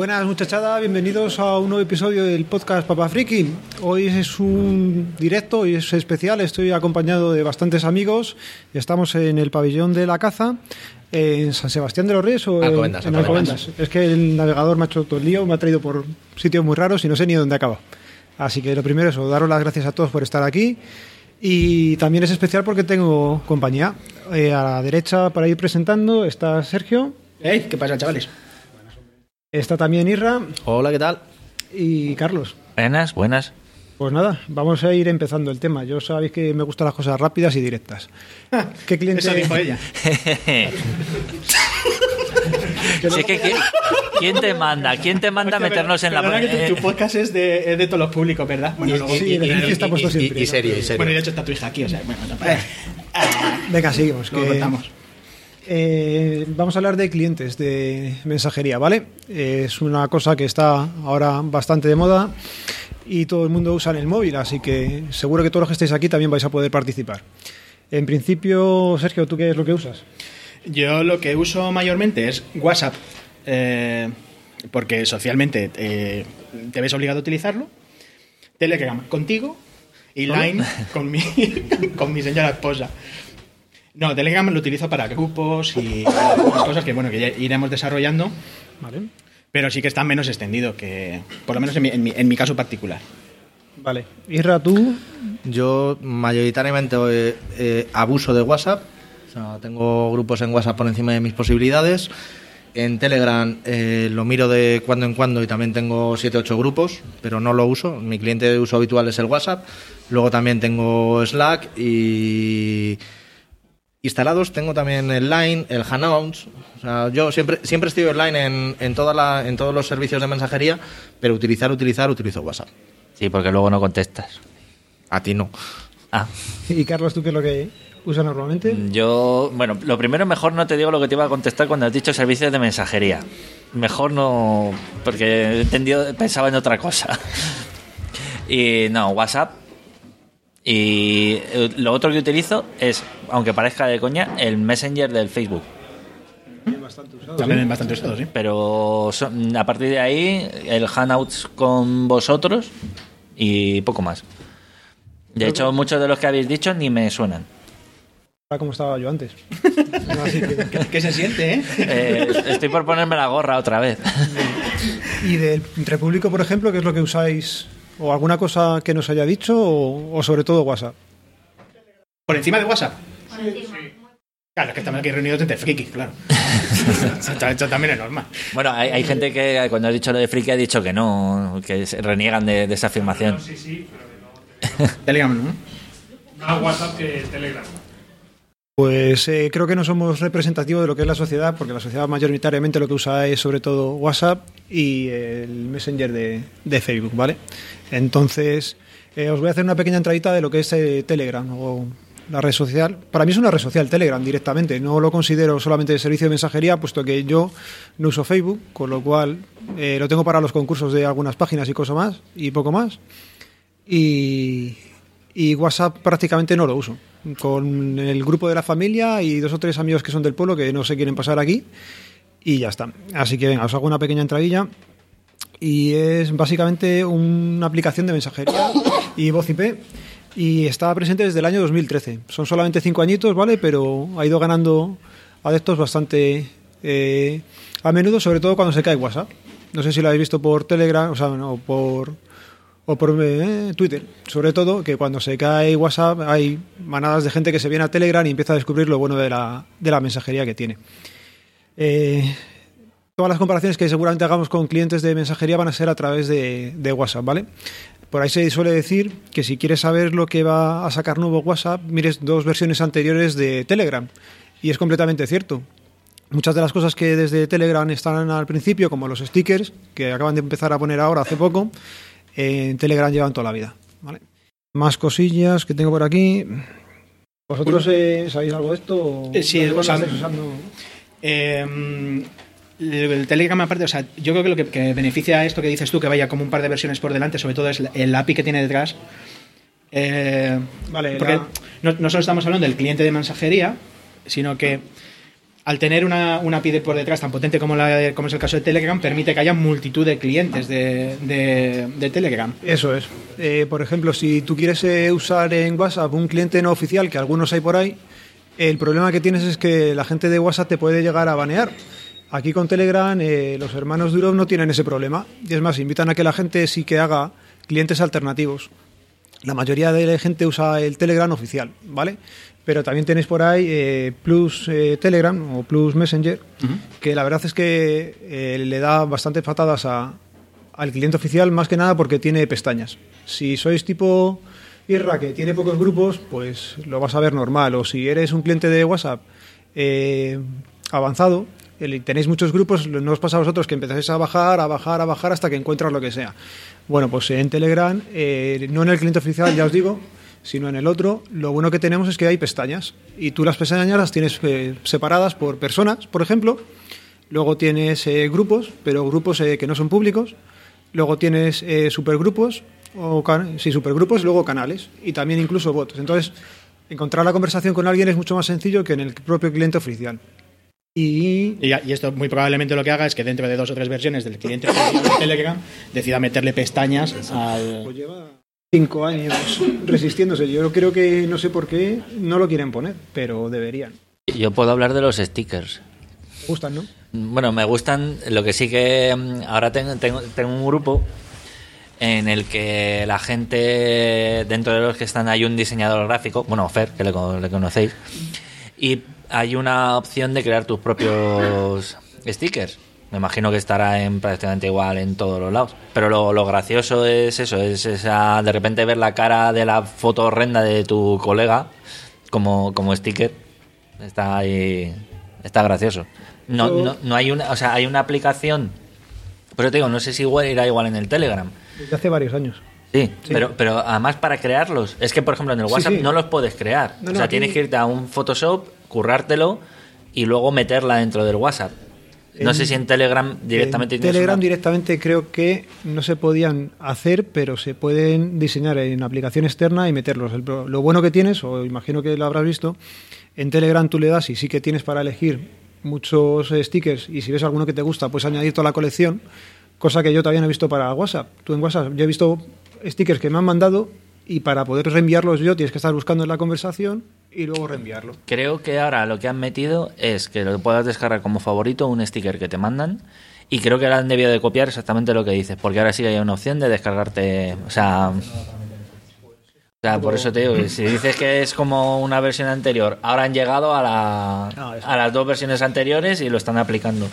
Buenas muchachada, bienvenidos a un nuevo episodio del podcast Papa Friki. Hoy es un directo y es especial, estoy acompañado de bastantes amigos. Estamos en el pabellón de la caza, en San Sebastián de los Reyes o Alcobendas, en Alcobendas. Alcobendas. Es que el navegador me ha hecho todo el lío, me ha traído por sitios muy raros y no sé ni dónde acaba. Así que lo primero es daros las gracias a todos por estar aquí. Y también es especial porque tengo compañía. Eh, a la derecha, para ir presentando, está Sergio, Ey, ¿Qué pasa, chavales? Está también Irra Hola, ¿qué tal? y Carlos. Buenas, buenas. Pues nada, vamos a ir empezando el tema. Yo sabéis que me gustan las cosas rápidas y directas. ¿Qué cliente? Eso dijo ella. Sí, que, ¿quién, quién te manda? ¿Quién te manda a meternos en la... Que tu, eh, tu podcast es de, es de todos los públicos, ¿verdad? Bueno, luego- sí, está puesto y- siempre. y serio, y serio. bueno, y de hecho está tu hija aquí, o sea, bueno, tampoco- Venga, seguimos. que- contamos. Eh, vamos a hablar de clientes de mensajería, ¿vale? Eh, es una cosa que está ahora bastante de moda y todo el mundo usa en el móvil, así que seguro que todos los que estéis aquí también vais a poder participar. En principio, Sergio, ¿tú qué es lo que usas? Yo lo que uso mayormente es WhatsApp, eh, porque socialmente eh, te ves obligado a utilizarlo. Telegram contigo y Line con mi, con mi señora esposa. No, Telegram lo utilizo para grupos y cosas que, bueno, que ya iremos desarrollando, Vale. pero sí que está menos extendido que, por lo menos en mi, en mi- en mi caso particular. Vale. Irra, tú. Yo mayoritariamente eh, eh, abuso de WhatsApp. O sea, tengo grupos en WhatsApp por encima de mis posibilidades. En Telegram eh, lo miro de cuando en cuando y también tengo 7-8 grupos, pero no lo uso. Mi cliente de uso habitual es el WhatsApp. Luego también tengo Slack y instalados tengo también el Line, el Hangouts. O sea, yo siempre, siempre estoy online en, en, toda la- en todos los servicios de mensajería, pero utilizar, utilizar, utilizo WhatsApp. Sí, porque luego no contestas. A ti no. Ah, Y Carlos, ¿tú qué es lo que usas normalmente? yo... Bueno, lo primero, mejor no te digo lo que te iba a contestar cuando has dicho servicios de mensajería. Mejor no... Porque he entendido, pensaba en otra cosa. Y no, WhatsApp. Y eh, lo otro que utilizo es, aunque parezca de coña, el Messenger del Facebook. También es bastante usado, sí. Pero son- a partir de ahí, el Hangouts con vosotros y poco más. De hecho, muchos de los que habéis dicho ni me suenan. Ahora como estaba yo antes. Así que- ¿Qué se siente, eh? Eh, estoy por ponerme la gorra otra vez. ¿Y del entre público, por ejemplo, qué es lo que usáis? ¿O alguna cosa que nos haya dicho? ¿O, o sobre todo WhatsApp? ¿Por encima de WhatsApp? Claro, es que estamos aquí reunidos entre frikis, claro. esto, también es normal. Bueno, hay, hay gente que cuando has dicho lo de friki ha dicho que no, que se reniegan de, de esa afirmación. Sí, sí, pero que no. Telegram, ¿no? Más WhatsApp que Telegram. Pues eh, creo que no somos representativos de lo que es la sociedad, porque la sociedad mayoritariamente lo que usa es sobre todo WhatsApp y el Messenger de, Facebook, ¿vale? Entonces, eh, os voy a hacer una pequeña entradita de lo que es eh, Telegram o la red social. Para mí es una red social Telegram directamente, no lo considero solamente de servicio de mensajería, puesto que yo no uso Facebook, con lo cual eh, lo tengo para los concursos de algunas páginas y cosas más, y poco más. Y WhatsApp prácticamente no lo uso. Con el grupo de la familia y dos o tres amigos que son del pueblo que no se quieren pasar aquí. Y ya está. Así que venga, os hago una pequeña entradilla. Y es básicamente una aplicación de mensajería y voz IP. Y está presente desde el año 2013. Son solamente cinco añitos, ¿vale? Pero ha ido ganando adeptos bastante eh, a menudo, sobre todo cuando se cae WhatsApp. No sé si lo habéis visto por Telegram, o sea, no, por o por eh, Twitter. Sobre todo que cuando se cae WhatsApp hay manadas de gente que se viene a Telegram y empieza a descubrir lo bueno de la, de la mensajería que tiene. Eh, todas las comparaciones que seguramente hagamos con clientes de mensajería van a ser a través de, de WhatsApp, ¿vale? Por ahí se suele decir que si quieres saber lo que va a sacar nuevo WhatsApp, mires dos versiones anteriores de Telegram. Y es completamente cierto. Muchas de las cosas que desde Telegram están al principio, como los stickers, que acaban de empezar a poner ahora hace poco, en Telegram llevan toda la vida. ¿vale? Más cosillas que tengo por aquí. ¿Vosotros eh, sabéis algo de esto? Eh, sí, ¿Cuándo o sea, usando? Eh, el Telegram aparte, o sea, yo creo que lo que, que beneficia a esto que dices tú, que vaya como un par de versiones por delante, sobre todo es el API que tiene detrás. Eh, Vale, porque la- no, no solo estamos hablando del cliente de mensajería, sino que al tener una, una por detrás tan potente como, la, como es el caso de Telegram, permite que haya multitud de clientes de, de- de Telegram. Eso es. Eh, por ejemplo, si tú quieres eh, usar en WhatsApp un cliente no oficial, que algunos hay por ahí, el problema que tienes es que la gente de WhatsApp te puede llegar a banear. Aquí con Telegram eh, los hermanos Durov no tienen ese problema. Y es más, invitan a que la gente sí que haga clientes alternativos. La mayoría de la gente usa el Telegram oficial, ¿vale? Pero también tenéis por ahí eh, Plus eh, Telegram o Plus Messenger, que la verdad es que eh, le da bastantes patadas a, al cliente oficial, más que nada porque tiene pestañas. Si sois tipo Irra, que tiene pocos grupos, pues lo vas a ver normal. O si eres un cliente de WhatsApp eh, avanzado, tenéis muchos grupos, no os pasa a vosotros que empezáis a bajar, a bajar, a bajar hasta que encuentras lo que sea. Bueno, pues en Telegram, eh, no en el cliente oficial, ya os digo, sino en el otro, lo bueno que tenemos es que hay pestañas. Y tú las pestañas las tienes eh, separadas por personas, por ejemplo. Luego tienes eh, grupos, pero grupos eh, que no son públicos. Luego tienes eh, supergrupos, o sí, supergrupos, luego canales. Y también incluso bots. Entonces, encontrar la conversación con alguien es mucho más sencillo que en el propio cliente oficial. Y Y, esto muy probablemente lo que haga es que dentro de dos o tres versiones del cliente oficial de Telegram decida meterle pestañas al... Cinco años resistiéndose. Yo creo que no sé por qué no lo quieren poner, pero deberían. Yo puedo hablar de los stickers. Me gustan, ¿no? Bueno, me gustan. Lo que sí que mm, ahora tengo, tengo, tengo un grupo en el que la gente, dentro de los que están, hay un diseñador gráfico, bueno, Fer, que le conocéis, y hay una opción de crear tus propios stickers. Me imagino que estará en prácticamente igual en todos los lados. Pero lo, lo gracioso es eso, es esa, de repente ver la cara de la foto horrenda de tu colega como, como sticker. Está ahí, está gracioso. No, no, no hay una, o sea, hay una aplicación, pero te digo, no sé si igual irá igual en el Telegram. Desde hace varios años. Sí, Pero, pero además para crearlos, es que por ejemplo en el WhatsApp sí. no los puedes crear. No, o sea, tienes que irte a un Photoshop, currártelo y luego meterla dentro del WhatsApp. No En- sé si en Telegram directamente En Telegram una- directamente creo que no se podían hacer, pero se pueden diseñar en aplicación externa y meterlos. El lo bueno que tienes, o imagino que lo habrás visto, en Telegram tú le das y sí que tienes para elegir muchos eh, stickers y si ves alguno que te gusta, puedes añadir toda la colección, cosa que yo todavía no he visto para WhatsApp. Tú en WhatsApp yo he visto stickers que me han mandado y para poder reenviarlos yo tienes que estar buscando en la conversación y luego reenviarlo. Creo que ahora lo que han metido es que lo puedas descargar como favorito un sticker que te mandan y creo que ahora han debido de copiar exactamente lo que dices, porque ahora sí que hay una opción de descargarte, o sea, o sea, por eso te digo, si dices que es como una versión anterior, ahora han llegado a, la, Ah, a las dos versiones anteriores y lo están aplicando.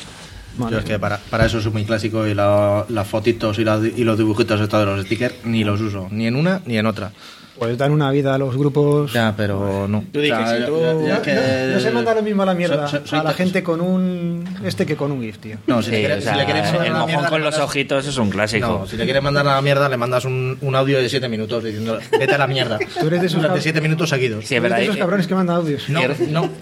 Yo es que para, para eso soy muy clásico y la- las fotitos y, la- y los dibujitos estos de los stickers ni los uso, ni en una ni en otra. Pues dan una vida a los grupos. Ya, pero no. Tú di que sí, ya- tú- ya- ya es que- No, no se manda lo mismo a la mierda a la gente con un este que con un GIF, tío. No, si, Sí, le quieres, o sea, si le quieres mandar el mojón mierda, con los ojitos es un clásico. No, si le quieres mandar a la mierda, le mandas un, un audio de 7 minutos diciendo vete a la mierda. Tú eres de esos Durante cab- 7 minutos seguidos. Sí, es verdad. esos cabrones que mandan audios. No,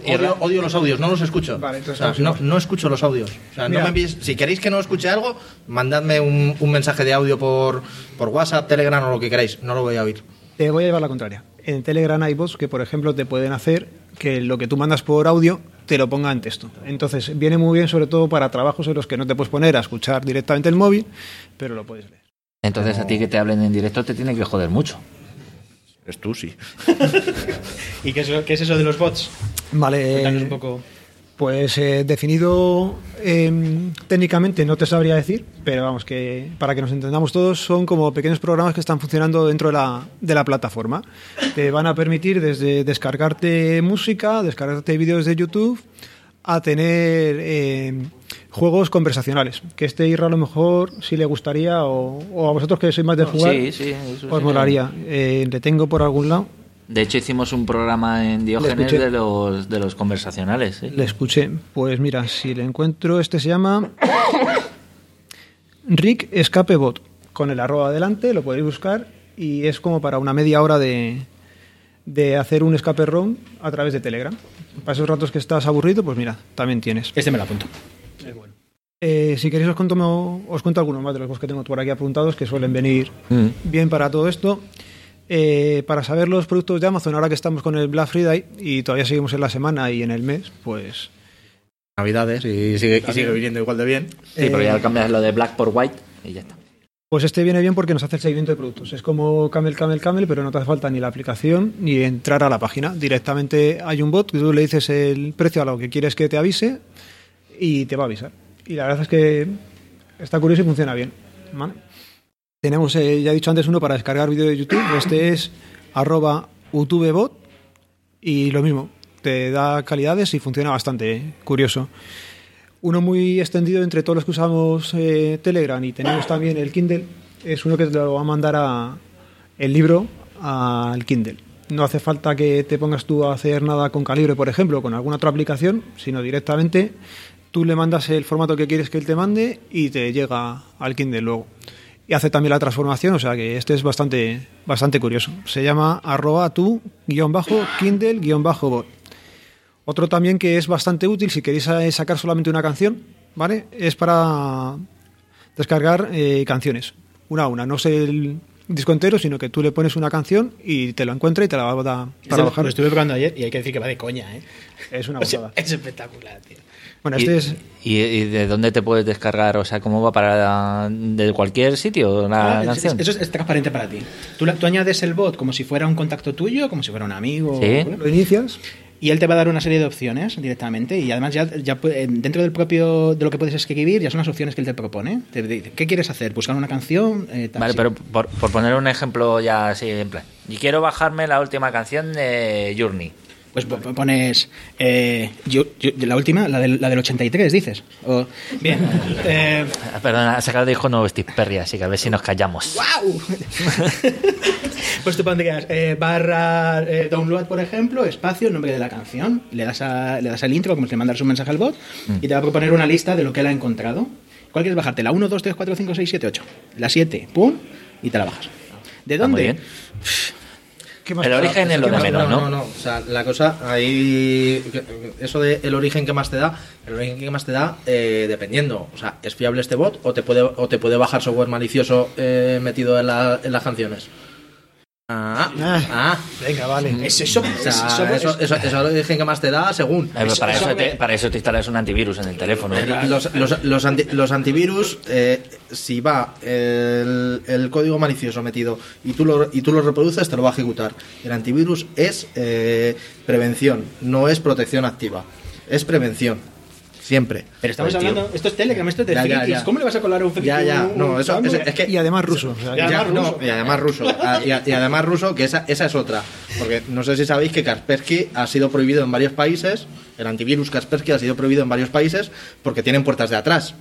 odio, odio los audios, no los escucho. Vale, entonces O sea, no, no escucho los audios. O sea, no me envíes- si queréis que no escuche algo, mandadme un, un mensaje de audio por, por WhatsApp, Telegram o lo que queráis. No lo voy a oír. Te voy a llevar la contraria. En Telegram hay bots que, por ejemplo, te pueden hacer que lo que tú mandas por audio te lo ponga en texto. Entonces, viene muy bien sobre todo para trabajos en los que no te puedes poner a escuchar directamente el móvil, pero lo puedes leer. Entonces a ti que te hablen en directo te tiene que joder mucho. Es tú, sí. ¿Y qué es, qué es eso de los bots? Vale, Cuéntanos eh, un poco. Pues eh, definido em, técnicamente no te sabría decir, pero vamos, que para que nos entendamos todos son como pequeños programas que están funcionando dentro de la, de la plataforma. Te van a permitir desde descargarte música, descargarte vídeos de YouTube, a tener em, juegos conversacionales. Que este Irra a lo mejor si le gustaría, o, o a vosotros que sois más de jugar, sí, sí, eso os sí. molaría. Eh, le tengo por algún lado. De hecho hicimos un programa en Diógenes de los, de los conversacionales. ¿sí? Le escuché. Pues mira, si le encuentro, este se llama Rick Escape Bot. Con el arroba adelante, lo podéis buscar y es como para una media hora de, de hacer un escape room a través de Telegram. Para esos ratos que estás aburrido, pues mira, también tienes. Este me lo apunto. Eh, si queréis os cuento, os cuento algunos más de los que tengo por aquí apuntados que suelen venir Mm. bien para todo esto. Eh, para saber los productos de Amazon, ahora que estamos con el Black Friday y todavía seguimos en la semana y en el mes, pues Navidades y sigue, y sigue viniendo igual de bien. Sí, pero ya cambias lo de black por white y ya está. Pues este viene bien porque nos hace el seguimiento de productos. Es como Camel, Camel, Camel, pero no te hace falta ni la aplicación ni entrar a la página. Directamente hay un bot que tú le dices el precio a lo que quieres que te avise y te va a avisar. Y la verdad es que está curioso y funciona bien. ¿vale? Tenemos, eh, ya he dicho antes, uno para descargar vídeo de YouTube. Este es arroba utubebot y lo mismo, te da calidades y funciona bastante eh, curioso. Uno muy extendido entre todos los que usamos eh, Telegram y tenemos también el Kindle es uno que te lo va a mandar el libro al Kindle. No hace falta que te pongas tú a hacer nada con Calibre, por ejemplo, con alguna otra aplicación, sino directamente tú le mandas el formato que quieres que él te mande y te llega al Kindle luego. Y hace también la transformación, o sea que este es bastante, bastante curioso. Se llama arroba tu guion bajo Kindle guion bajo bot. Otro también que es bastante útil si queréis eh, sacar solamente una canción, ¿vale? Es para descargar eh, canciones, una a una. No sé el disco entero, sino que tú le pones una canción y te lo encuentra y te la va a dar para lo- bajar. Lo estuve probando ayer y hay que decir que va de coña, ¿eh? Es una O sea, es espectacular, tío. Bueno, este ¿Y, es... y, y de dónde te puedes descargar? O sea, ¿cómo va para de cualquier sitio la Ah, es- canción? Eso es, transparente para ti. Tú, la- tú añades el bot como si fuera un contacto tuyo, como si fuera un amigo. Sí. Lo inicias Y él te va a dar una serie de opciones directamente y además ya, ya eh, dentro del propio de lo que puedes escribir ya son las opciones que él te propone. Te dice, ¿qué quieres hacer? ¿Buscar una canción? Eh, tal, Vale, pero por, por poner un ejemplo ya así en plan. Y quiero bajarme la última canción de Journey. Pues po- pones eh, yo- yo- la última, la del, la del 83, dices. O- bien. eh, Ah, Perdona, sacar de hijo no vestir perria, así que a ver si nos callamos. ¡Wow! pues tú pondrías eh, barra eh, download, por ejemplo, espacio, nombre de la canción, le das, a- le das al intro, como que le mandas un mensaje al bot, y te va a proponer una lista de lo que él ha encontrado. ¿Cuál quieres bajarte? La 1, 2, 3, 4, 5, 6, 7, 8. La 7, pum, y te la bajas. ¿De Está muy dónde? bien. ¿Qué más El te da? origen es lo de menos, no, ¿no? no, no. O sea, la cosa ahí. Eso de el origen que más te da, el origen que más te da, eh, dependiendo. O sea, ¿es fiable este bot o te puede, o te puede bajar software malicioso eh, metido en, la- en las canciones? Ah, Ah. ah. Venga, vale. Es eso, O es sea, eso- eso, es- eso, eso origen que más te da según. Eh, pero para, eso eso me- te, para eso te instalas un antivirus en el teléfono. Los, los, los, anti- los antivirus, eh, si va el, el código malicioso metido y tú, lo, y tú lo reproduces, te lo va a ejecutar. El antivirus es eh, prevención, no es protección activa. Es prevención. Siempre. Pero estamos Pues, tío. hablando, esto es Telegram, esto es de Ya, ya, frikis. ya. ¿Cómo le vas a colar a un friki? Ya, ya. un- No, eso, es que Y además ruso. o sea, Y además no, ruso. y además ruso. Ah, Y, además ruso, que esa, esa es otra. Porque no sé si sabéis que Kaspersky ha sido prohibido en varios países. El antivirus Kaspersky ha sido prohibido en varios países porque tienen puertas de atrás.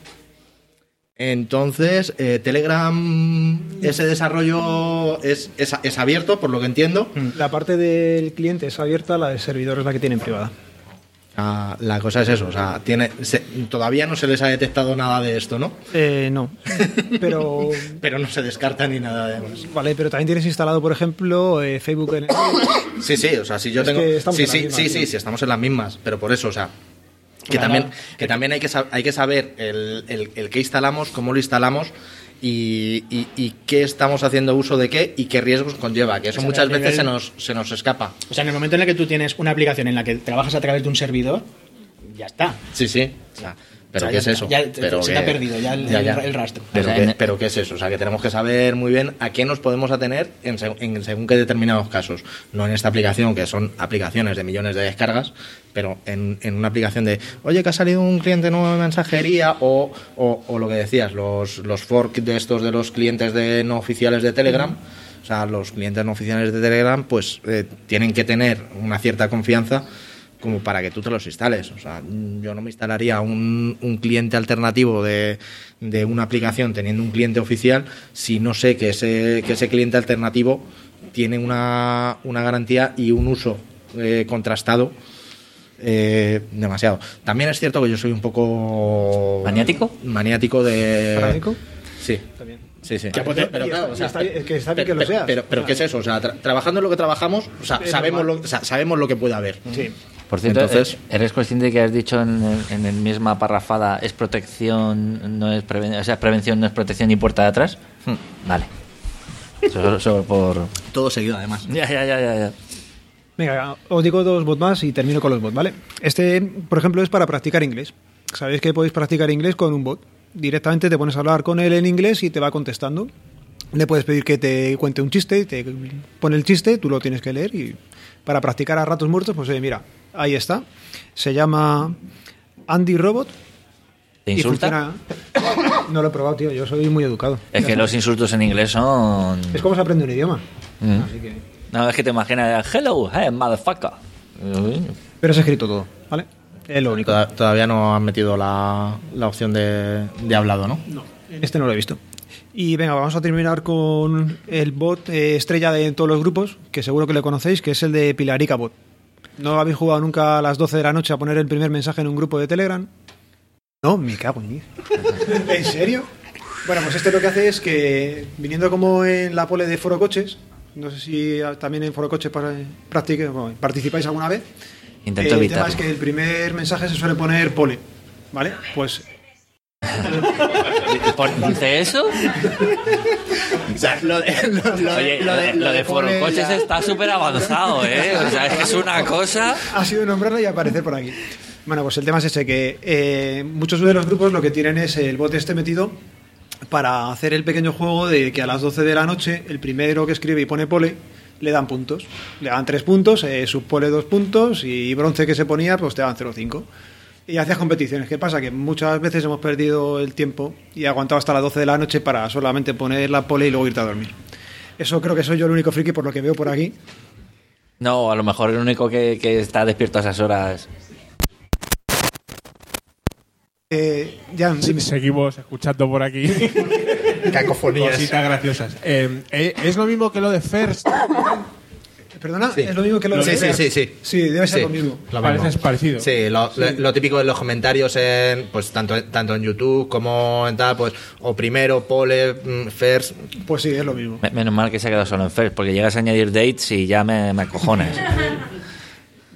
Entonces, eh, Telegram, ese desarrollo es, es, es abierto, por lo que entiendo. La parte del cliente es abierta, la del servidor es la que tienen privada. Ah, la cosa es eso, o sea, tiene, se- todavía no se les ha detectado nada de esto, ¿no? Eh, no. Pero Pero no se descarta ni nada de más. Vale, pero también tienes instalado, por ejemplo, eh, Facebook en el... Sí, sí, o sea, si yo Es tengo. que sí, sí, misma, sí, sí, sí, estamos en las mismas, pero por eso, o sea. Que Claro. también, que también hay, que hay que saber el, el, el qué instalamos, cómo lo instalamos y, y- y qué estamos haciendo uso de qué y qué riesgos conlleva, que eso O sea, muchas veces nivel- se nos, se nos escapa. O sea, en el momento en el que tú tienes una aplicación en la que trabajas a través de un servidor, ya está. Sí, sí. O sea, pero O sea, ¿qué ya es eso? ya te- pero se te ha perdido ya el- el- el rastro. Pero, O sea, ¿qué, en- pero ¿qué es eso? O sea, que tenemos que saber muy bien a qué nos podemos atener en, en según qué determinados casos. No en esta aplicación, que son aplicaciones de millones de descargas, pero en, en una aplicación de, oye, que ha salido un cliente nuevo de mensajería, o, o, o lo que decías, los, los fork de estos de los clientes de no oficiales de Telegram. O sea, los clientes no oficiales de Telegram, pues eh, tienen que tener una cierta confianza como para que tú te los instales. O sea, yo no me instalaría un, un cliente alternativo de, de una aplicación teniendo un cliente oficial si no sé que ese, que ese cliente alternativo tiene una, una garantía y un uso eh, contrastado eh, demasiado. También es cierto que yo soy un poco... ¿Maniático? Maniático de... ¿Paranoico? Sí. También. Sí, sí. Pero, claro, o sea, está que está bien pero- que lo seas. Pero, pero ¿qué es eso? O sea, tra- trabajando en lo que trabajamos, o sea, sabemos lo, o sea, sabemos lo que puede haber. Sí. Por cierto, Entonces- eh, ¿eres consciente de que has dicho en, el- en el misma parrafada es protección, no es prevención, o sea, prevención no es protección y puerta de atrás? Vale. Solo, solo por... Todo seguido, además. Ya, ya, ya, ya. ya. Venga, os digo dos bots más y termino con los bots, ¿vale? Este, por ejemplo, es para practicar inglés. Sabéis que podéis practicar inglés con un bot. Directamente te pones a hablar con él en inglés y te va contestando. Le puedes pedir que te cuente un chiste, te pone el chiste, tú lo tienes que leer y para practicar a ratos muertos, pues oye, mira, ahí está. Se llama Andy Robot. ¿Te insulta? No lo he probado, tío, yo soy muy educado. Es que los insultos en inglés son. Es como se aprende un idioma. Mm. Así que... No, es que te imaginas, hello, hey, motherfucker. Pero es escrito todo, ¿vale? Es lo único. Toda- Todavía no han metido la, la opción de, de hablado, ¿no? No, este no lo he visto. Y venga, vamos a terminar con el bot eh, estrella de todos los grupos, que seguro que le conocéis, que es el de Pilarica Bot. ¿No habéis jugado nunca a las 12 de la noche a poner el primer mensaje en un grupo de Telegram? No, me cago en 10. ¿En serio? Bueno, pues este lo que hace es que, viniendo como en la pole de Foro Coches, no sé si también en Foro Coches para- practique- bueno, participáis alguna vez, Intento el tema es que el primer mensaje se suele poner pole, ¿vale? Pues ¿Por- ¿Dice eso? O sea, lo de, lo- lo- Oye, lo lo de- lo Forocoches ya- está súper avanzado, ¿eh? O sea, es que es una cosa. ha sido nombrarla y aparecer por aquí. Bueno, pues el tema es ese, que eh, muchos de los grupos lo que tienen es el bot este metido para hacer el pequeño juego de que a las 12 de la noche el primero que escribe y pone pole le dan puntos. Le dan 3 puntos, eh, subpole 2 puntos y bronce que se ponía pues te dan 0,5. Y hacías competiciones. ¿Qué pasa? Que muchas veces hemos perdido el tiempo y aguantado hasta las 12 de la noche para solamente poner la pole y luego irte a dormir. Eso creo que soy yo el único friki por lo que veo por aquí. No, a lo mejor el único que, que está despierto a esas horas. Eh, Jan, dime. Seguimos escuchando por aquí Cacofonías. cositas graciosas. Eh, eh, es lo mismo que lo de First. Perdona, Sí. es lo mismo que lo Sí, de sí, sí, sí. Sí, debe ser Sí, lo mismo. lo Parece mismo. parecido. Sí, lo, lo- lo típico de los comentarios en pues tanto tanto en YouTube como en tal, pues o primero pole mm, first, Pues sí, es lo mismo. Me- Menos mal que se ha quedado solo en First, porque llegas a añadir dates y ya me, me acojones.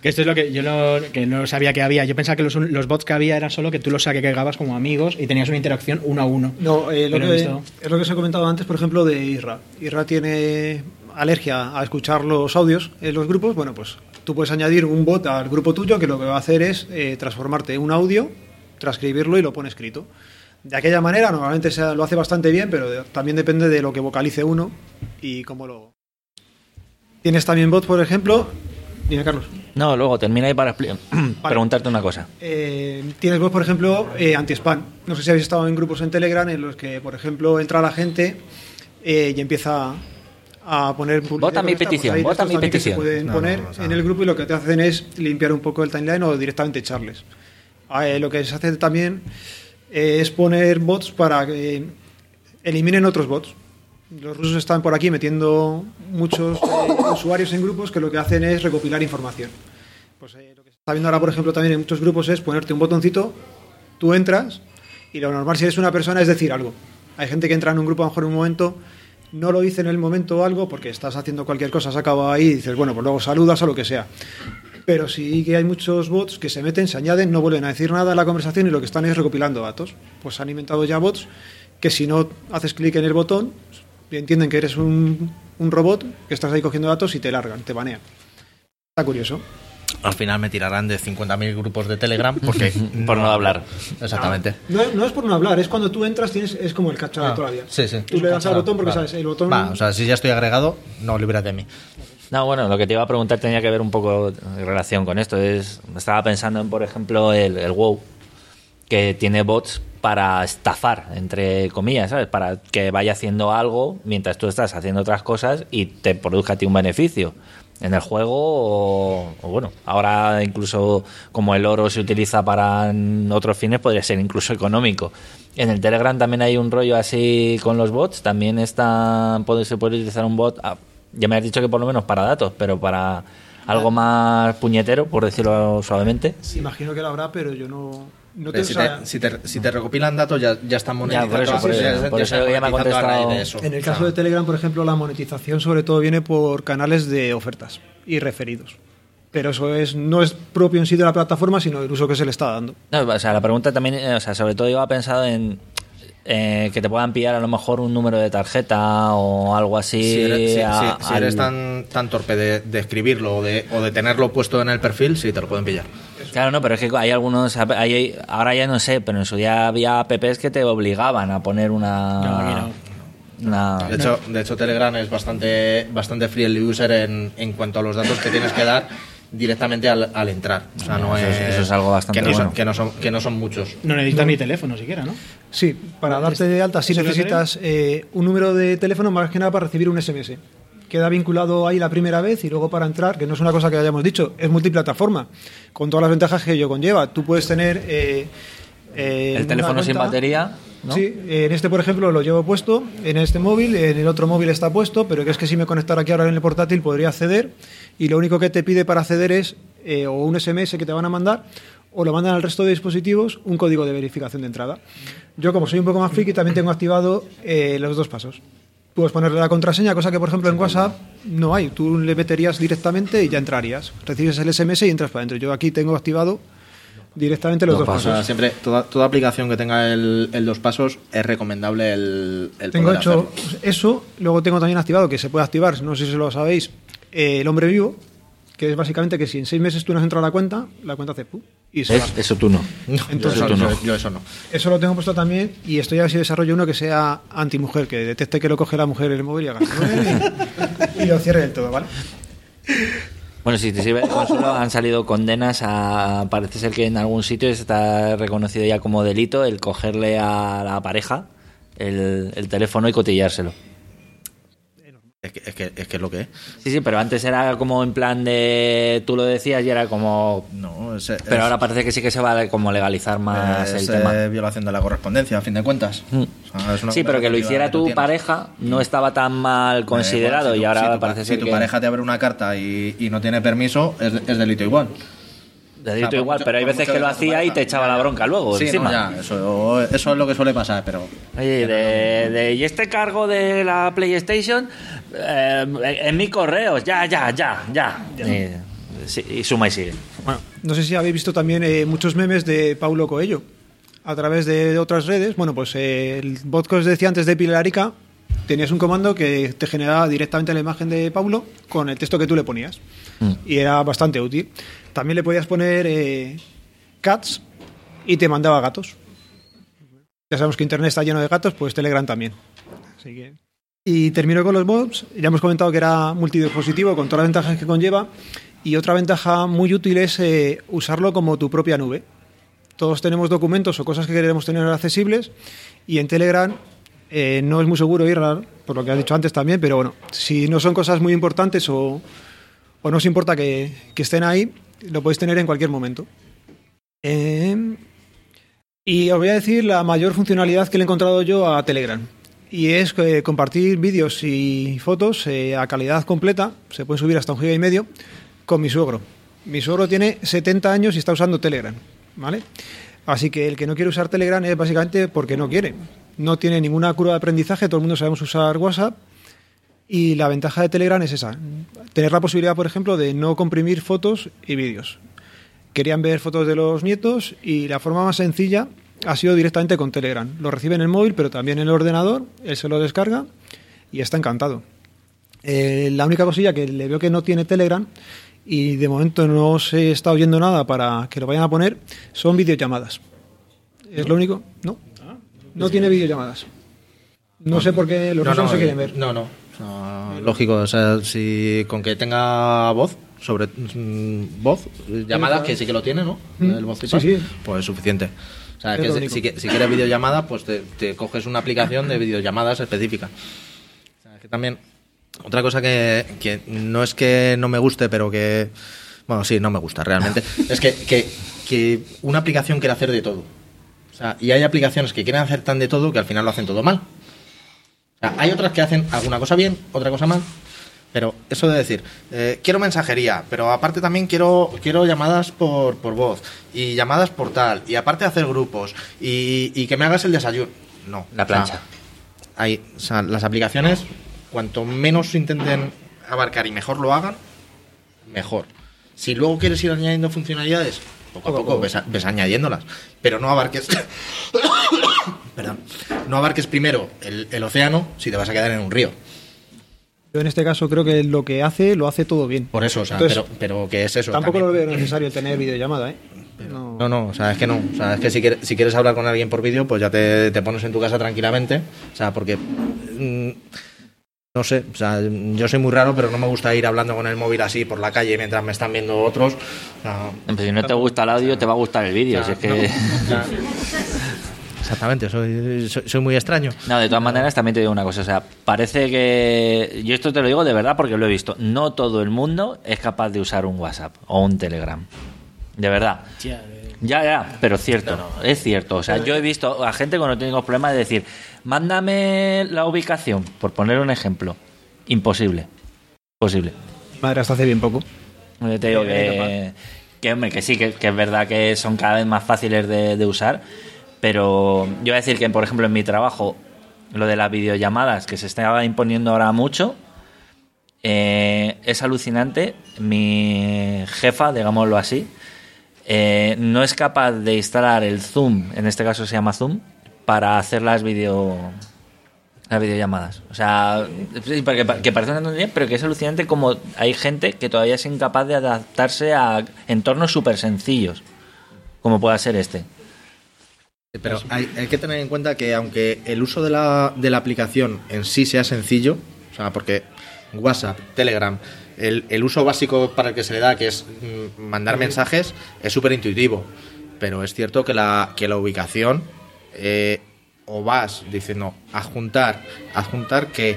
Que esto es lo que yo no, que no sabía que había. Yo pensaba que los, los bots que había eran solo que tú los agregabas como amigos y tenías una interacción uno a uno. No, eh, lo que, esto- es lo que os he comentado antes, por ejemplo, de Isra. Isra tiene alergia a escuchar los audios en los grupos. Bueno, pues tú puedes añadir un bot al grupo tuyo que lo que va a hacer es eh, transformarte un audio, transcribirlo y lo pone escrito. De aquella manera, normalmente se, lo hace bastante bien, pero también depende de lo que vocalice uno y cómo lo. Tienes también bots, por ejemplo. Dime, Carlos. No, luego termina ahí para preguntarte una cosa. Eh, tienes vos, por ejemplo, eh, anti-spam. No sé si habéis estado en grupos en Telegram en los que, por ejemplo, entra la gente eh, y empieza a poner Vota mi esta, petición, hay vota mi también que petición. se pueden No, poner no, en el grupo y lo que te hacen es limpiar un poco el timeline o directamente echarles. Ah, eh, lo que se hace también eh, es poner bots para que eliminen otros bots. Los rusos están por aquí metiendo muchos eh, usuarios en grupos que lo que hacen es recopilar información. Pues eh, lo que se está viendo ahora, por ejemplo, también en muchos grupos es ponerte un botoncito, tú entras y lo normal si eres una persona es decir algo. Hay gente que entra en un grupo a lo mejor en un momento, no lo dice en el momento o algo porque estás haciendo cualquier cosa, has acabado ahí y dices, bueno, pues luego saludas o lo que sea. Pero sí que hay muchos bots que se meten, se añaden, no vuelven a decir nada en la conversación y lo que están es recopilando datos. Pues han inventado ya bots que si no haces clic en el botón, entienden que eres un, un robot, que estás ahí cogiendo datos y te largan, te banean. Está curioso. al final me tirarán de 50.000 grupos de Telegram porque Por no hablar. Exactamente. No, no es por no hablar, es cuando tú entras, tienes, es como el cacho de Ah, todavía. sí, sí. Tú le das al Ah, botón porque sabes, el botón. Va, o sea, si ya estoy agregado, no libras de mí. No, bueno, lo que te iba a preguntar tenía que ver un poco en relación con esto. Es, estaba pensando en, por ejemplo, el, el WoW, que tiene bots para estafar, entre comillas, ¿sabes? Para que vaya haciendo algo mientras tú estás haciendo otras cosas y te produzca a ti un beneficio en el juego o, o bueno, ahora incluso como el oro se utiliza para otros fines, podría ser incluso económico. En el Telegram también hay un rollo así con los bots, también está, se puede utilizar un bot, ah, ya me has dicho que por lo menos para datos, pero para algo más puñetero, por decirlo suavemente. Sí, imagino que lo habrá, pero yo no. No te, Pero si, te, si, te, si te recopilan datos, ya, ya están eso. En el O caso sea, de Telegram, por ejemplo, la monetización sobre todo viene por canales de ofertas y referidos. Pero eso es no es propio en sí de la plataforma, sino el uso que se le está dando. No, o sea, la pregunta también, eh, o sea, sobre todo yo había pensado en eh, que te puedan pillar a lo mejor un número de tarjeta o algo así. Si eres, si- a- si- si eres al- tan, tan torpe de, de escribirlo o de, o de tenerlo puesto en el perfil, sí te lo pueden pillar. Claro, no, pero es que hay algunos. hay- ahora ya no sé, pero en su día había apps que te obligaban a poner una. No, no. De hecho, de hecho Telegram es bastante, bastante friendly user en, en cuanto a los datos que tienes que dar directamente al, al entrar. O sea, no Eso es- es, eso es algo bastante que no, son, bueno. que, no son, que no son muchos. No necesitas ni teléfono siquiera, ¿no? Sí, para darte de alta sí ¿Eso lo necesitas eh, un número de teléfono más que nada para recibir un SMS. Queda vinculado ahí la primera vez y luego para entrar, que no es una cosa que hayamos dicho, es multiplataforma, con todas las ventajas que ello conlleva. Tú puedes tener... eh, eh, el teléfono sin batería. ¿no? Sí, en este, por ejemplo, lo llevo puesto, en este móvil, en el otro móvil está puesto, pero que es que si me conectara aquí ahora en el portátil podría acceder y lo único que te pide para acceder es eh, o un SMS que te van a mandar o lo mandan al resto de dispositivos un código de verificación de entrada. Yo, como soy un poco más friki, también tengo activado eh, los dos pasos. Puedes ponerle la contraseña, cosa que, por ejemplo, en WhatsApp no hay. Tú le meterías directamente y ya entrarías. Recibes el SMS y entras para adentro. Yo aquí tengo activado directamente los Dos pasos. sea, siempre, toda, toda aplicación que tenga el, el dos pasos es recomendable el, el Tengo poder hecho hacerlo. eso, luego tengo también activado que se puede activar, no sé si lo sabéis, eh, el hombre vivo, que es básicamente que si en seis meses tú no has entrado a la cuenta, la cuenta hace pu y se va. Es- eso tú no. Entonces, yo, tú eso, no. yo- yo eso no. Eso lo tengo puesto también y estoy a ver si desarrollo uno que sea antimujer, que detecte que lo coge la mujer en el móvil y haga y, y lo cierre del todo, ¿vale? Bueno, si te sirve de consuelo, han salido condenas a. Parece ser que en algún sitio está reconocido ya como delito el cogerle a la pareja el, el teléfono y cotillárselo. Es que es, que, es que es lo que es. Sí, sí, pero antes era como en plan de. Tú lo decías y era como. No, es, Pero ahora parece que sí que se va a como legalizar más es, el tema. violación de la correspondencia, a fin de cuentas. Mm. O sea, es una Sí, pero que lo hiciera tu pareja no estaba tan mal considerado Eh, bueno, si y ahora si tu, parece si ser tu que pareja te abre una carta y, y no tiene permiso, es, delito igual. delito O sea, por igual, mucho- pero hay por veces que lo hacía y te echaba la bronca luego Sí, encima. no, ya, eso, eso es lo que suele pasar, pero Oye, de, de- y este cargo de la PlayStation eh, en mi correos, ya, ya, ya, ya. Y, suma y sigue. Bueno, no sé si habéis visto también eh, muchos memes de Paulo Coelho a través de otras redes. Bueno, pues eh, el bot que os decía antes de Pilarica, tenías un comando que te generaba directamente la imagen de Paulo con el texto que tú le ponías. Y era bastante útil. También le podías poner cats y te mandaba gatos. Ya sabemos que Internet está lleno de gatos, pues Telegram también. Así que... Y termino con los bots. Ya hemos comentado que era multidispositivo con todas las ventajas que conlleva. Y otra ventaja muy útil es eh, usarlo como tu propia nube. Todos tenemos documentos o cosas que queremos tener accesibles y en Telegram eh, no es muy seguro ir, por lo que has dicho antes también, pero bueno, si no son cosas muy importantes o, no os importa que, que estén ahí, lo podéis tener en cualquier momento. Eh, y os voy a decir la mayor funcionalidad que le he encontrado yo a Telegram. Y es que compartir vídeos y fotos eh, a calidad completa, se pueden subir hasta un giga y medio, con mi suegro. Mi suegro tiene 70 años y está usando Telegram, ¿vale? Así que el que no quiere usar Telegram es básicamente porque no quiere. No tiene ninguna curva de aprendizaje, todo el mundo sabemos usar WhatsApp. Y la ventaja de Telegram es esa, tener la posibilidad, por ejemplo, de no comprimir fotos y vídeos. Querían ver fotos de los nietos y la forma más sencilla ha sido directamente con Telegram. Lo recibe en el móvil, pero también en el ordenador, él se lo descarga y está encantado. Eh, la única cosilla que le veo que no tiene Telegram y de momento no se está oyendo nada para que lo vayan a poner son videollamadas. ¿Es lo único? No. No tiene videollamadas. No sé por qué los rusos no, se eh, quieren ver. No, no. Lógico, o sea, si con que tenga voz, sobre mm, voz, eh, llamadas, que sí que lo tiene, ¿no? Mm. El voz Sí, sí. Pues es suficiente. O sea, que si- si quieres videollamada, pues te, te coges una aplicación de videollamadas específica. O sea, que también, otra cosa que, que no es que no me guste, pero que, bueno, sí, no me gusta realmente, es que, que, que una aplicación quiere hacer de todo. O sea, y hay aplicaciones que quieren hacer tan de todo que al final lo hacen todo mal. O sea, hay otras que hacen alguna cosa bien, otra cosa mal. Pero eso de decir, eh, quiero mensajería, pero aparte también quiero, quiero llamadas por, por voz y llamadas por tal, y aparte hacer grupos y, y que me hagas el desayuno. No. La o sea, plancha. hay, o sea, las aplicaciones, cuanto menos intenten abarcar y mejor lo hagan, mejor. Si luego quieres ir añadiendo funcionalidades, poco a poco ves, a- ves añadiéndolas. Pero no abarques. Perdón. No abarques primero el, el océano si te vas a quedar en un río. Yo en este caso creo que lo que hace, lo hace todo bien. Por eso, o sea, Entonces, pero, pero que es eso. Tampoco también. lo veo necesario tener videollamada, ¿eh? No. No, no, o sea, es que no. O sea, es que si quieres, si quieres hablar con alguien por vídeo, pues ya te, te pones en tu casa tranquilamente. O sea, porque. mm, no sé, o sea, yo soy muy raro, pero no me gusta ir hablando con el móvil así por la calle mientras me están viendo otros. O sea, Pues si no te gusta el audio, te va a gustar el vídeo. si es que... no, o sea, exactamente, soy, soy, soy muy extraño. No, de todas maneras también te digo una cosa, o sea, parece que, yo esto te lo digo de verdad porque lo he visto, no todo el mundo es capaz de usar un WhatsApp o un Telegram, de verdad. Ya, Ya, ya, pero cierto, es cierto. O sea, yo he visto a gente cuando tengo problemas de decir, mándame la ubicación, por poner un ejemplo. Imposible. Imposible. Madre, hasta hace bien poco. Yo te digo que, que, hombre, que sí, que, que es verdad que son cada vez más fáciles de, de usar, pero yo voy a decir que, por ejemplo, en mi trabajo, lo de las videollamadas, que se estaba imponiendo ahora mucho, eh, es alucinante. Mi jefa, digámoslo así, eh, no es capaz de instalar el Zoom, en este caso se llama Zoom, para hacer las video las videollamadas. O sea, pa- que parece una tontería, pero que es alucinante como hay gente que todavía es incapaz de adaptarse a entornos súper sencillos, como pueda ser este. Pero hay, hay que tener en cuenta que aunque el uso de la, de la aplicación en sí sea sencillo, o sea, porque WhatsApp, Telegram, el, el uso básico para el que se le da, que es mm, mandar mensajes, es súper intuitivo. Pero es cierto que la, que la ubicación, eh, o vas diciendo, adjuntar, adjuntar que,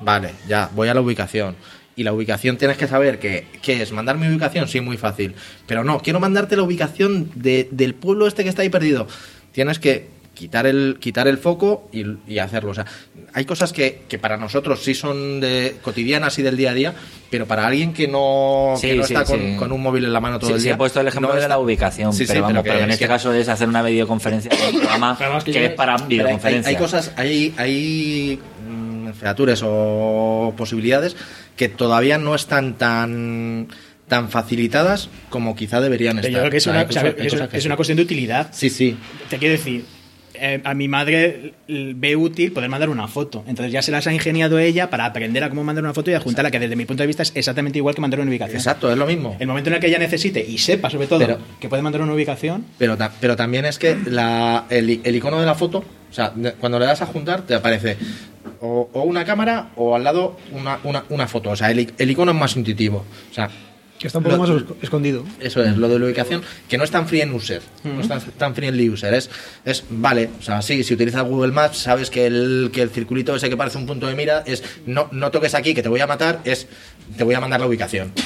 vale, ya, voy a la ubicación. Y la ubicación tienes que saber que, ¿qué es? ¿Mandar mi ubicación? Sí, muy fácil. Pero no, quiero mandarte la ubicación de- del pueblo este que está ahí perdido. Tienes que quitar el, quitar el foco y, y hacerlo. O sea, hay cosas que, que para nosotros sí son de cotidianas y del día a día, pero para alguien que no, Sí, que no sí, está con, sí. con un móvil en la mano todo Sí, el sí, día. he puesto el ejemplo no de está- la ubicación, Sí, sí, pero, vamos, pero, que- en este que- caso es hacer una videoconferencia con un programa que que yo- es para videoconferencia. Hay, hay cosas, hay, hay mm, features o posibilidades que todavía no están tan tan facilitadas como quizá deberían Pero estar. yo creo que es O sea, una, es, que es cuestión de utilidad. Sí, sí. Te quiero decir, eh, a mi madre ve útil poder mandar una foto. Entonces ya se las ha ingeniado ella para aprender a cómo mandar una foto y adjuntarla, que desde mi punto de vista es exactamente igual que mandar una ubicación. Exacto, es lo mismo. El momento en el que ella necesite y sepa, sobre todo, Pero- que puede mandar una ubicación, Pero, pero también es que la, el, icono de la foto, o sea, cuando le das a juntar, te aparece o, o una cámara o al lado una, una, una foto. O sea, el, el icono es más intuitivo. O sea, Que está un poco Lo- más esc- escondido. Eso es, lo de la ubicación, que no es tan free en user, no es tan, tan friendly user, es, es vale, o sea, sí, si utilizas Google Maps, sabes que el, que el circulito ese que parece un punto de mira es no, no toques aquí que te voy a matar, es te voy a mandar la ubicación.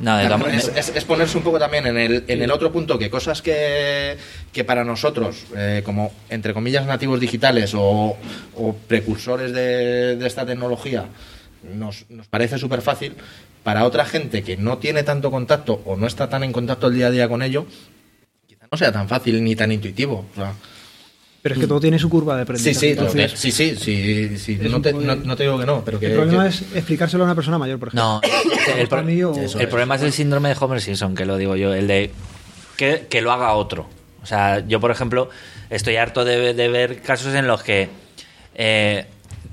No, Es, es- es ponerse un poco también en el, en el otro punto que cosas que, que para nosotros, eh, como entre comillas nativos digitales o, o precursores de, de esta tecnología, nos, nos parece súper fácil, para otra gente que no tiene tanto contacto o no está tan en contacto el día a día con ello, quizá no sea tan fácil ni tan intuitivo. o sea, Pero es que todo tiene su curva de aprendizaje. sí, Entonces, sí, sí, sí, no, te, poco no, de- no te digo que no, pero que... el problema que- es explicárselo a una persona mayor, por ejemplo. No, el, pro- Para mí, o- el es. problema es el síndrome de Homer Simpson, que lo digo yo, el de que, que lo haga otro. O sea, yo, por ejemplo, estoy harto de, de ver casos en los que eh,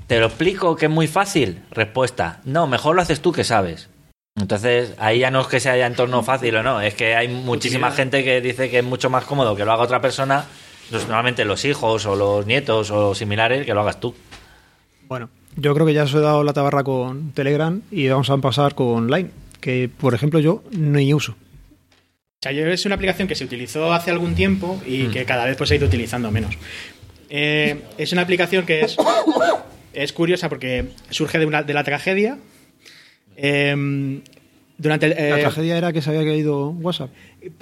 te lo explico que es muy fácil. Respuesta, no, mejor lo haces tú que sabes. Entonces, ahí ya no es que sea ya entorno fácil o no, es que hay muchísima gente que dice que es mucho más cómodo que lo haga otra persona, pues, normalmente los hijos o los nietos o similares, que lo hagas tú. Bueno, yo creo que ya os he dado la tabarra con Telegram y vamos a pasar con Line, que por ejemplo yo ni uso. O sea, yo es una aplicación que se utilizó hace algún tiempo y que cada vez pues, se ha ido utilizando menos. Eh, es una aplicación que es, es curiosa porque surge de, una, de la tragedia. Eh, durante el- La eh, tragedia era que se había caído WhatsApp.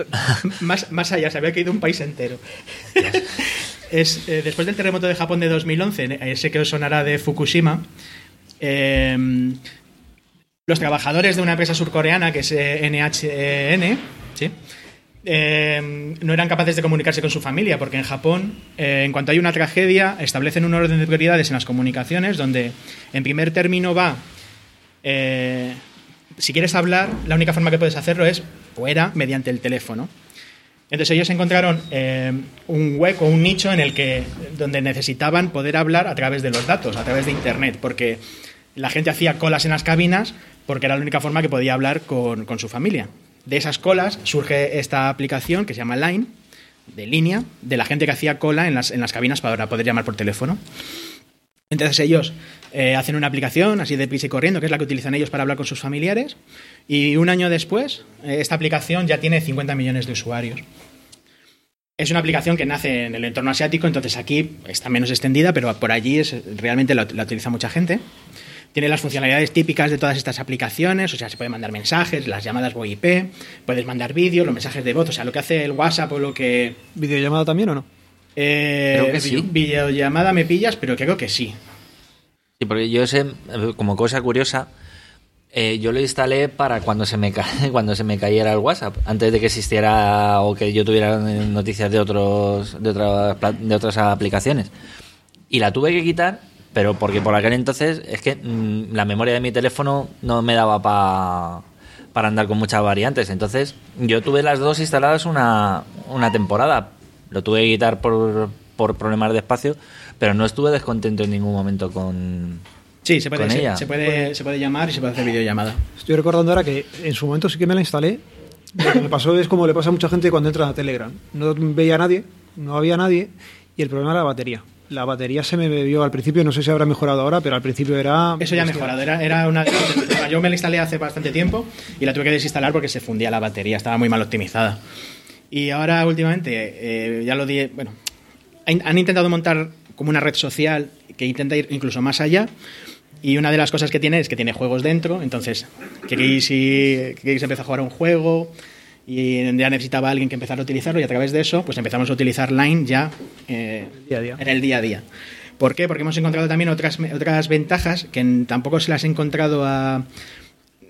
más, más allá, se había caído un país entero. es, eh, después del terremoto de Japón de 2011, ese que os sonará de Fukushima, eh, los trabajadores de una empresa surcoreana que es eh, NHN, ¿sí? Eh, no eran capaces de comunicarse con su familia, porque en Japón, eh, en cuanto hay una tragedia, establecen un orden de prioridades en las comunicaciones, donde en primer término va, eh, si quieres hablar, la única forma que puedes hacerlo es o era mediante el teléfono. Entonces ellos encontraron eh, un hueco, un nicho en el que donde necesitaban poder hablar a través de los datos, a través de internet, porque la gente hacía colas en las cabinas porque era la única forma que podía hablar con, con su familia. De esas colas surge esta aplicación que se llama Line, de línea, de la gente que hacía cola en las, en las cabinas para poder llamar por teléfono. Entonces ellos eh, hacen una aplicación así de prisa y corriendo, que es la que utilizan ellos para hablar con sus familiares, y un año después eh, esta aplicación ya tiene 50 millones de usuarios. Es una aplicación que nace en el entorno asiático, entonces aquí está menos extendida, pero por allí es, realmente la, la utiliza mucha gente. Tiene las funcionalidades típicas de todas estas aplicaciones, o sea, se puede mandar mensajes, las llamadas VoIP, puedes mandar vídeos, los mensajes de voz, o sea, lo que hace el WhatsApp o lo que... ¿Videollamada también o no? Eh, Creo que sí. Videollamada me pillas, pero creo que sí. Sí, porque yo sé, como cosa curiosa, eh, yo lo instalé para cuando se me cuando se me cayera el WhatsApp, antes de que existiera o que yo tuviera noticias de otros de otras de otras aplicaciones. Y la tuve que quitar, pero porque por aquel entonces es que mm, la memoria de mi teléfono no me daba pa- para andar con muchas variantes. Entonces, yo tuve las dos instaladas una, una temporada. Lo tuve que quitar por, por problemas de espacio, pero no estuve descontento en ningún momento con, Sí, se puede, ¿Con se, ella? se puede, se puede llamar y se puede hacer videollamada. Estoy recordando ahora que en su momento sí que me la instalé. Lo que me pasó es como le pasa a mucha gente cuando entra a Telegram. No veía a nadie, no había nadie, y el problema era la batería. La batería se me bebió al principio, no sé si habrá mejorado ahora, pero al principio era... Eso ya ha mejorado. Era, era una, yo me la instalé hace bastante tiempo y la tuve que desinstalar porque se fundía la batería, estaba muy mal optimizada. Y ahora últimamente, eh, ya lo di, bueno, han intentado montar como una red social que intenta ir incluso más allá. Y una de las cosas que tiene es que tiene juegos dentro. Entonces, queréis, si, empezar a jugar un juego y ya necesitaba alguien que empezara a utilizarlo y a través de eso, pues empezamos a utilizar Line ya eh, Día a día. en el día a día. ¿Por qué? Porque hemos encontrado también otras, otras ventajas que tampoco se las he encontrado a,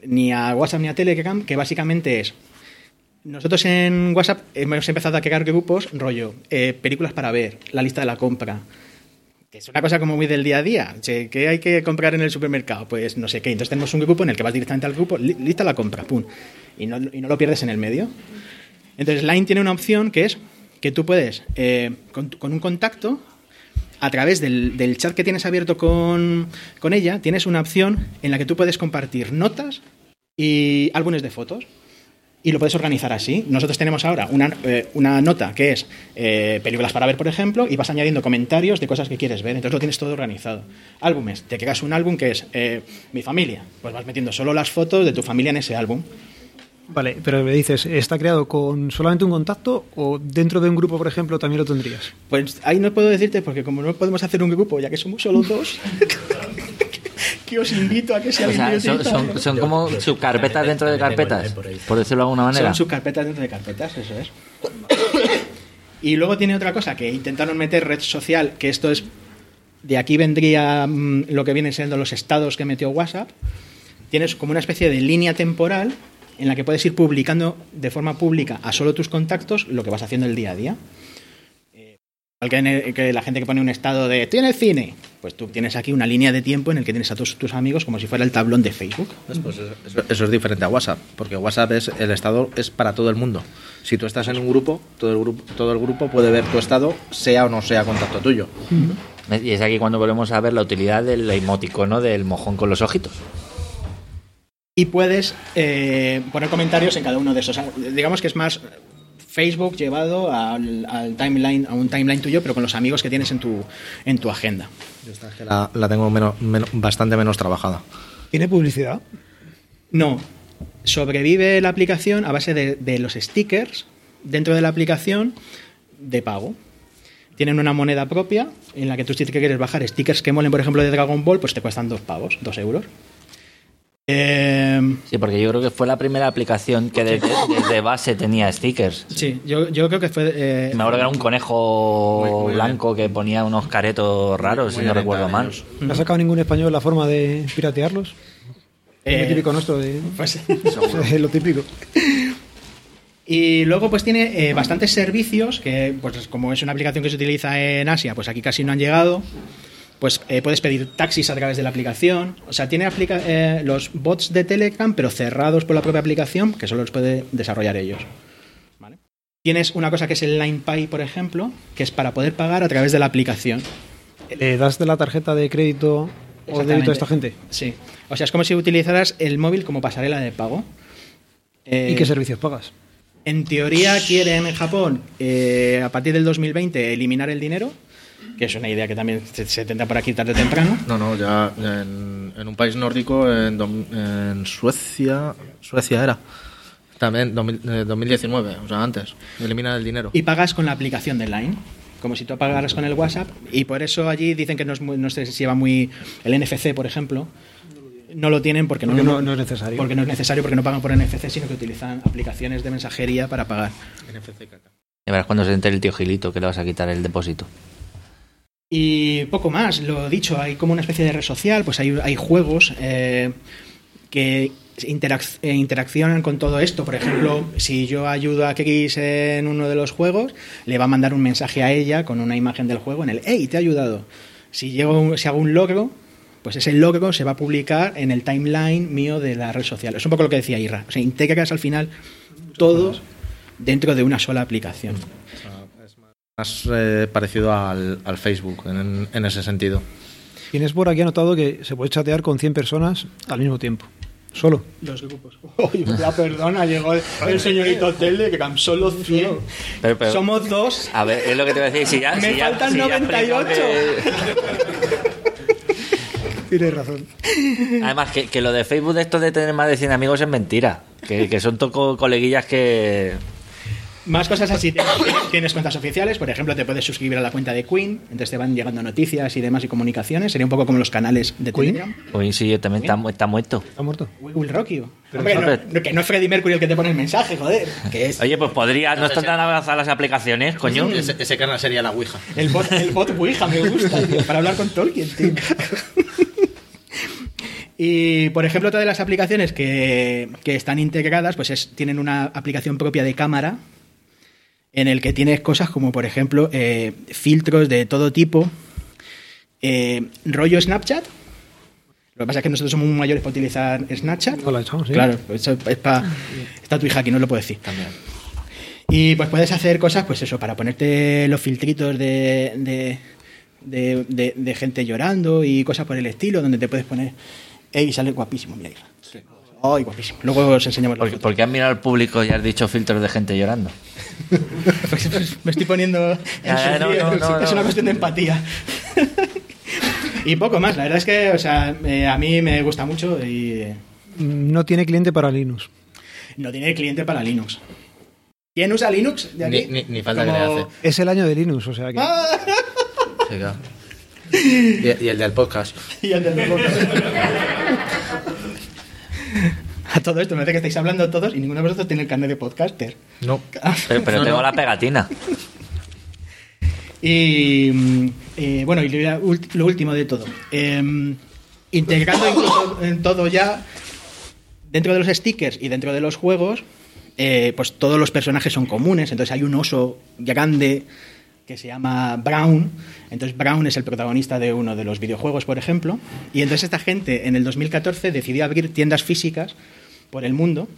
ni a WhatsApp ni a Telegram, que básicamente es, nosotros en WhatsApp hemos empezado a crear grupos, rollo, eh, películas para ver, la lista de la compra, que es una cosa como muy del día a día. ¿Qué hay que comprar en el supermercado? Pues no sé qué. Entonces tenemos un grupo en el que vas directamente al grupo, li- lista la compra, pum. Y no, y no lo pierdes en el medio. Entonces Line tiene una opción que es que tú puedes, eh, con, con un contacto, a través del, del chat que tienes abierto con, con ella, tienes una opción en la que tú puedes compartir notas y álbumes de fotos. Y lo puedes organizar así. Nosotros tenemos ahora una, eh, una nota que es eh, películas para ver, por ejemplo, y vas añadiendo comentarios de cosas que quieres ver. Entonces lo tienes todo organizado. Álbumes. Te creas un álbum que es eh, mi familia. Pues vas metiendo solo las fotos de tu familia en ese álbum. Vale, pero me dices, ¿está creado con solamente un contacto o dentro de un grupo, por ejemplo, también lo tendrías? Pues ahí no puedo decirte porque como no podemos hacer un grupo, ya que somos solo dos, que os invito a que O sea, quiere son, son, son como subcarpetas dentro de carpetas, por decirlo de alguna manera. Son subcarpetas dentro de carpetas, eso es. Y luego tiene otra cosa que intentaron meter red social, que esto es. De aquí vendría mm, lo que vienen siendo los estados que metió WhatsApp. Tienes como una especie de línea temporal en la que puedes ir publicando de forma pública a solo tus contactos lo que vas haciendo el día a día. Que, en el- la gente que pone un estado de tiene cine, pues tú tienes aquí una línea de tiempo en el que tienes a todos tus amigos como si fuera el tablón de Facebook. Pues eso, eso- eso es diferente a WhatsApp, porque WhatsApp es el estado es para todo el mundo. Si tú estás en un grupo, todo el grupo, todo el grupo puede ver tu estado, sea o no sea contacto tuyo. Y es aquí cuando volvemos a ver la utilidad del emoticono del mojón con los ojitos. y puedes eh, poner comentarios en cada uno de esos. Digamos que es más Facebook llevado al, al timeline, a un timeline tuyo, pero con los amigos que tienes en tu, en tu agenda. Yo esta es que la, la tengo menos- menos- bastante menos trabajada. ¿Tiene publicidad? No, sobrevive la aplicación a base de, de los stickers dentro de la aplicación de pago. Tienen una moneda propia en la que tú si te quieres bajar stickers que molen, por ejemplo, de Dragon Ball, pues te cuestan dos pavos, dos euros. Eh, Sí, porque yo creo que fue la primera aplicación que desde, desde base tenía stickers. sí, yo, yo creo que fue... eh, Me acuerdo que era un conejo blanco que ponía unos caretos raros, si no recuerdo mal. ¿No ha sacado ningún español la forma de piratearlos? eh, lo típico nuestro de... pues- Es lo típico. Y luego pues tiene eh, bastantes servicios que pues como es una aplicación que se utiliza en Asia, pues aquí casi no han llegado. Pues eh, puedes pedir taxis a través de la aplicación. O sea, tiene aplica eh, los bots de Telegram, pero cerrados por la propia aplicación, que solo los puede desarrollar ellos. ¿Vale? Tienes una cosa que es el LinePay, por ejemplo, que es para poder pagar a través de la aplicación. ¿Le das de la tarjeta de crédito o débito a esta gente? Sí. O sea, es como si utilizaras el móvil como pasarela de pago. Eh, ¿Y qué servicios pagas? En teoría quieren en Japón, eh, a partir del 2020, eliminar el dinero, que es una idea que también se, se tendrá por aquí tarde o temprano. No, no, ya en, en un país nórdico, en, dom- en Suecia, Suecia era, también 2000, eh, 2019, o sea, antes, eliminar el dinero. Y pagas con la aplicación de Line, como si tú pagaras con el WhatsApp. Y por eso allí dicen que no, es muy- no se lleva muy. El NFC, por ejemplo, no lo tienen porque, Porque no- no es necesario. Porque no es necesario, porque no pagan por NFC, sino que utilizan aplicaciones de mensajería para pagar. Ya verás cuando se entere el tío Gilito que le vas a quitar el depósito. Y poco más, lo dicho, hay como una especie de red social, pues hay, hay juegos eh, que interac- eh, interaccionan con todo esto. Por ejemplo, si yo ayudo a Kekis en uno de los juegos, le va a mandar un mensaje a ella con una imagen del juego en el ¡Hey, te he ayudado! Si, llego, si hago un logro, pues ese logro se va a publicar en el timeline mío de la red social. Es un poco lo que decía Irra. O sea, integras al final todo dentro de una sola aplicación. Más eh, parecido al, al Facebook en, en ese sentido. Tienes por aquí anotado que se puede chatear con 100 personas al mismo tiempo. Solo. Los grupos. Oye, la perdona, llegó el, el señorito Telde, que eran solo 100. Pero- pero- Somos dos. A ver, es lo que te voy a decir. Si ya, Me si ya- faltan si ya 98. explico Tienes razón. además, que, que lo de Facebook de esto de tener más de 100 amigos es mentira. Que, que son toco coleguillas que. Más cosas así. Tienes, cuentas oficiales, por ejemplo, te puedes suscribir a la cuenta de Queen, entonces te van llegando noticias y demás y comunicaciones. Sería un poco como los canales de ¿Queen? Telegram. Uy, sí, también está, mu- está muerto. ¿Está muerto? We Will Rock You. Hombre, no, que no es Freddie Mercury el que te pone el mensaje, joder. Que es Oye, pues podría. No están tan avanzadas las aplicaciones, coño. Ese, ese canal sería la Ouija. el bot, el bot Ouija, me gusta, tío, para hablar con Tolkien, tío. Y, por ejemplo, todas las aplicaciones que, que están integradas, pues es- tienen una aplicación propia de cámara en el que tienes cosas como, por ejemplo, eh, filtros de todo tipo, eh, rollo Snapchat. Lo que pasa es que nosotros somos muy mayores para utilizar Snapchat. No la echamos, ¿sí? Claro, eso es para... Está tu hija aquí, no lo puedo decir. Y pues puedes hacer cosas, pues eso, para ponerte los filtritos de, de, de- de- de gente llorando y cosas por el estilo, donde te puedes poner. ¡Ey! Sale guapísimo, mira. ¡Ay, guapísimo! Luego os enseñamos Porque, fotos. porque has mirado al público y has dicho filtros de gente llorando. Pues, pues, me estoy poniendo en su no, piel. no, no, es no. una cuestión de empatía. y poco más, la verdad es que, o sea, eh, a mí me gusta mucho y eh, No tiene cliente para Linux. no tiene cliente para Linux. ¿Quién usa Linux? De aquí? Ni- ni- ni falta que le hace. Es el año de Linux, o sea que. Sí, claro. Y, y el del podcast. Y el del podcast. A todo esto, me parece que estáis hablando todos y ninguno de vosotros tiene el carnet de podcaster. No. Pero, pero tengo la pegatina. Y mm, eh, bueno, y lo último de todo. Em, integrando incluso en todo ya, dentro de los stickers y dentro de los juegos, eh, pues todos los personajes son comunes. Entonces hay un oso grande que se llama Brown. Entonces Brown es el protagonista de uno de los videojuegos, por ejemplo. Y entonces esta gente en el 2014 decidió abrir tiendas físicas por el mundo,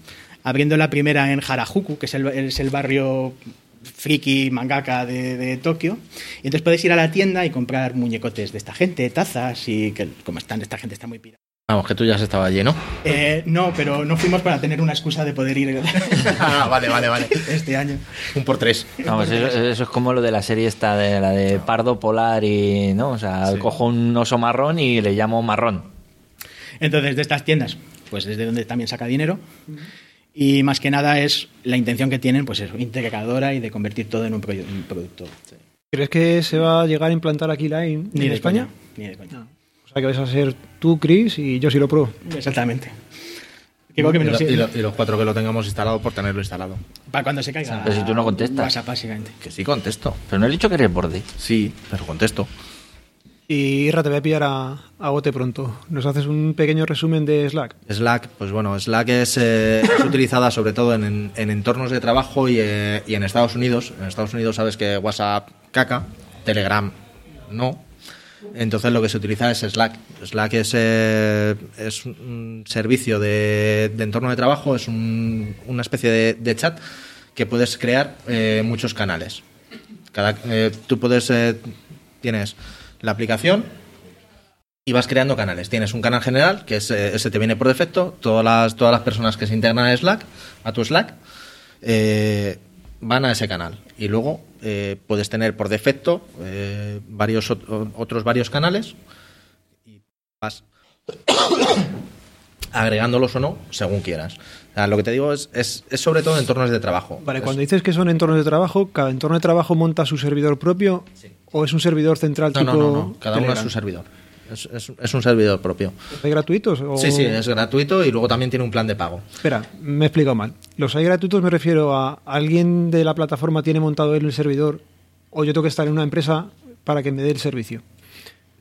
abriendo la primera en Harajuku, que es el, barrio friki mangaka de, Tokio. Y entonces puedes ir a la tienda y comprar muñecotes de esta gente, tazas y que como están, esta gente está muy pirata. Vamos, que tú ya se estaba lleno. Eh, no, pero no fuimos para tener una excusa de poder ir ah, vale, vale, vale. este año. Un por tres. Vamos, eso, eso es como lo de la serie esta, de la de Pardo Polar y. ¿No? O sea, cojo un oso marrón y le llamo marrón. Entonces, de estas tiendas, pues desde donde también saca dinero. Y más que nada es la intención que tienen, pues eso, integradora y de convertir todo en un, producto. ¿Crees que se va a llegar a implantar aquí Line Ni en de España? coña, Ni de coña. O sea que vais a ser tú, Chris, y yo si lo pruebo. Exactamente. Y, lo y lo- y los cuatro que lo tengamos instalado por tenerlo instalado. Para cuando se caiga. Pero si tú no contestas. WhatsApp, básicamente. Que sí contesto. Pero no he dicho que eres borde. Sí, pero contesto. Y Irra, te voy a pillar a, a bote pronto. ¿Nos haces un pequeño resumen de Slack? Slack, pues bueno, Slack es, eh, es utilizada sobre todo en, en- en entornos de trabajo y, eh, y en Estados Unidos. En Estados Unidos sabes que WhatsApp caca, Telegram no. Entonces lo que se utiliza es Slack. Slack es, eh, es un servicio de, entorno de trabajo, es un- una especie de, chat que puedes crear eh, muchos canales. Cada, eh, tú puedes, eh, tienes la aplicación y vas creando canales. Tienes un canal general, que es, ese te viene por defecto, todas las, todas las personas que se integran a Slack, a tu Slack, van a ese canal. Y luego eh, puedes tener por defecto eh, varios ot- otros varios canales y vas agregándolos o no según quieras. O sea, lo que te digo es, es, es sobre todo entornos de trabajo. Vale, Es- cuando dices que son entornos de trabajo, ¿cada entorno de trabajo monta su servidor propio o es un servidor central no, tipo no, no, no, cada uno es su servidor. Es, es- es un servidor propio. ¿Hay gratuitos? O... Sí, sí, es gratuito y luego también tiene un plan de pago. Espera, me he explicado mal. Los hay gratuitos me refiero a alguien de la plataforma tiene montado él el servidor o yo tengo que estar en una empresa para que me dé el servicio.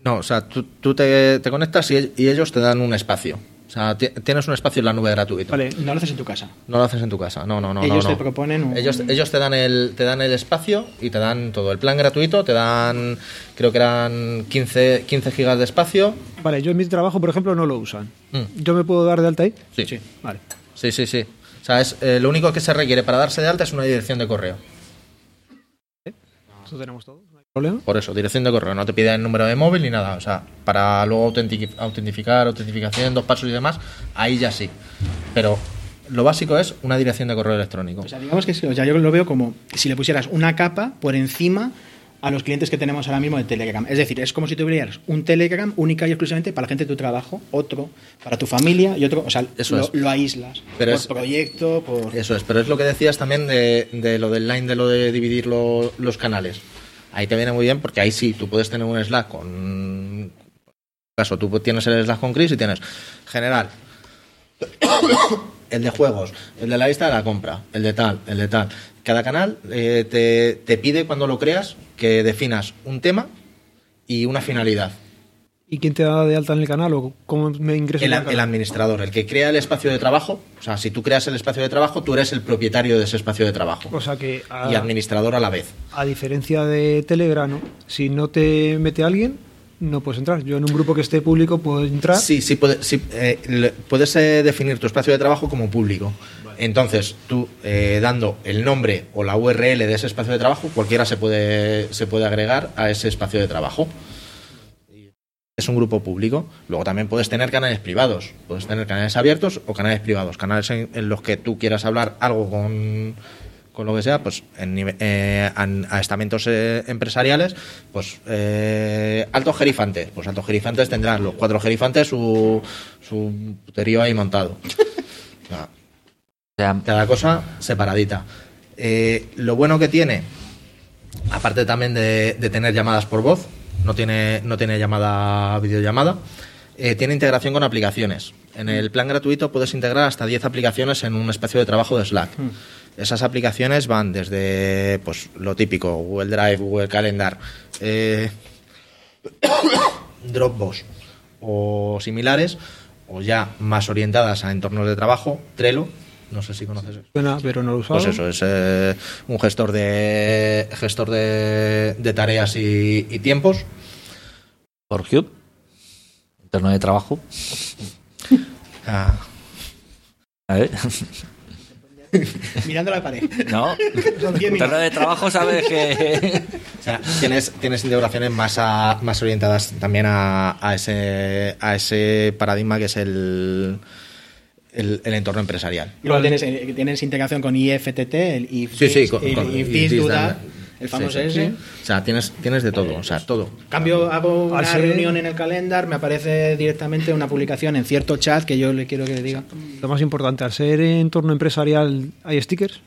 No, o sea, tú, tú te, te conectas y, y ellos te dan un espacio. O sea, ti- tienes un espacio en la nube gratuito. Vale, No lo haces en tu casa. No lo haces en tu casa, no, no, no. Ellos no, te proponen un- Ellos, ellos te dan el te dan el espacio y te dan todo. El plan gratuito te dan, creo que eran 15, 15 gigas de espacio. vale, yo en mi trabajo, por ejemplo, no lo usan. Mm. ¿Yo me puedo dar de alta ahí? Sí, Sí. Vale. sí, sí. sí. O sea, es, eh, lo único que se requiere para darse de alta es una dirección de correo. Eso tenemos todo, problema. Por eso, dirección de correo. No te piden número de móvil ni nada. O sea, para luego autentificar, autentificación, dos pasos y demás, ahí ya sí. Pero lo básico es una dirección de correo electrónico. O sea, digamos que sí, o sea, yo lo veo como si le pusieras una capa por encima a los clientes que tenemos ahora mismo de Telegram. Es decir, es como si tuvieras un Telegram única y exclusivamente para la gente de tu trabajo, otro para tu familia y otro, o sea, Eso lo, es. lo aíslas. Pero por es- proyecto, por... Eso es, pero es lo que decías también de, de lo del line, de lo de dividir lo- los canales. Ahí te viene muy bien porque ahí sí, tú puedes tener un Slack con... Caso, tú tienes el Slack con Chris y tienes general, el de juegos, el de la lista de la compra, el de tal, el de tal. Cada canal eh, te, te pide cuando lo creas que definas un tema y una finalidad. ¿Y quién te da de alta en el canal o cómo me ingreso El, el administrador, el que crea el espacio de trabajo, o sea, si tú creas el espacio de trabajo, tú eres el propietario de ese espacio de trabajo. O sea que, a, y administrador a la vez. a diferencia de Telegram, ¿no? si no te mete alguien, no puedes entrar. Yo en un grupo que esté público puedo entrar. Sí, sí, puede- sí, eh, puedes eh, definir tu espacio de trabajo como público. Entonces, tú eh, dando el nombre o la URL de ese espacio de trabajo, cualquiera se puede, se puede agregar a ese espacio de trabajo. Es un grupo público. Luego también puedes tener canales privados. Puedes tener canales abiertos o canales privados. Canales en, en los que tú quieras hablar algo con, con lo que sea, pues en eh, an- a estamentos eh, empresariales, pues eh, altos gerifantes. Pues altos gerifantes tendrán los cuatro gerifantes su, su puterío ahí montado. Cada cosa separadita. Eh, lo bueno que tiene, aparte también de, de tener llamadas por voz, no tiene, no tiene llamada videollamada, eh, tiene integración con aplicaciones. En el plan gratuito puedes integrar hasta 10 aplicaciones en un espacio de trabajo de Slack. Esas aplicaciones van desde pues lo típico, Google Drive, Google Calendar, eh, Dropbox o similares, o ya más orientadas a entornos de trabajo, Trello, no sé si conoces eso. Suena, pero no lo usado. Pues eso, es eh, un gestor de gestor de, de tareas y, y tiempos. por Cube, entorno de trabajo. Ah, A ver. Mirando la pared. No, Diez entorno de trabajo sabes que... o sea, tienes, tienes integraciones más, a- más orientadas también a, a ese, a ese paradigma que es el, el, el entorno empresarial. Luego tienes, eh, tienes integración con IFTT, el if, Sí, sí, con, el con- if y this, this, do that. that, el famoso Sí, sí. ese. O sea, tienes, tienes de todo, o sea, todo. Cambio, hago una Al ser- reunión en el calendar, me aparece directamente una publicación en cierto chat que yo le quiero que le diga. Lo más importante, al ser entorno empresarial, ¿hay stickers?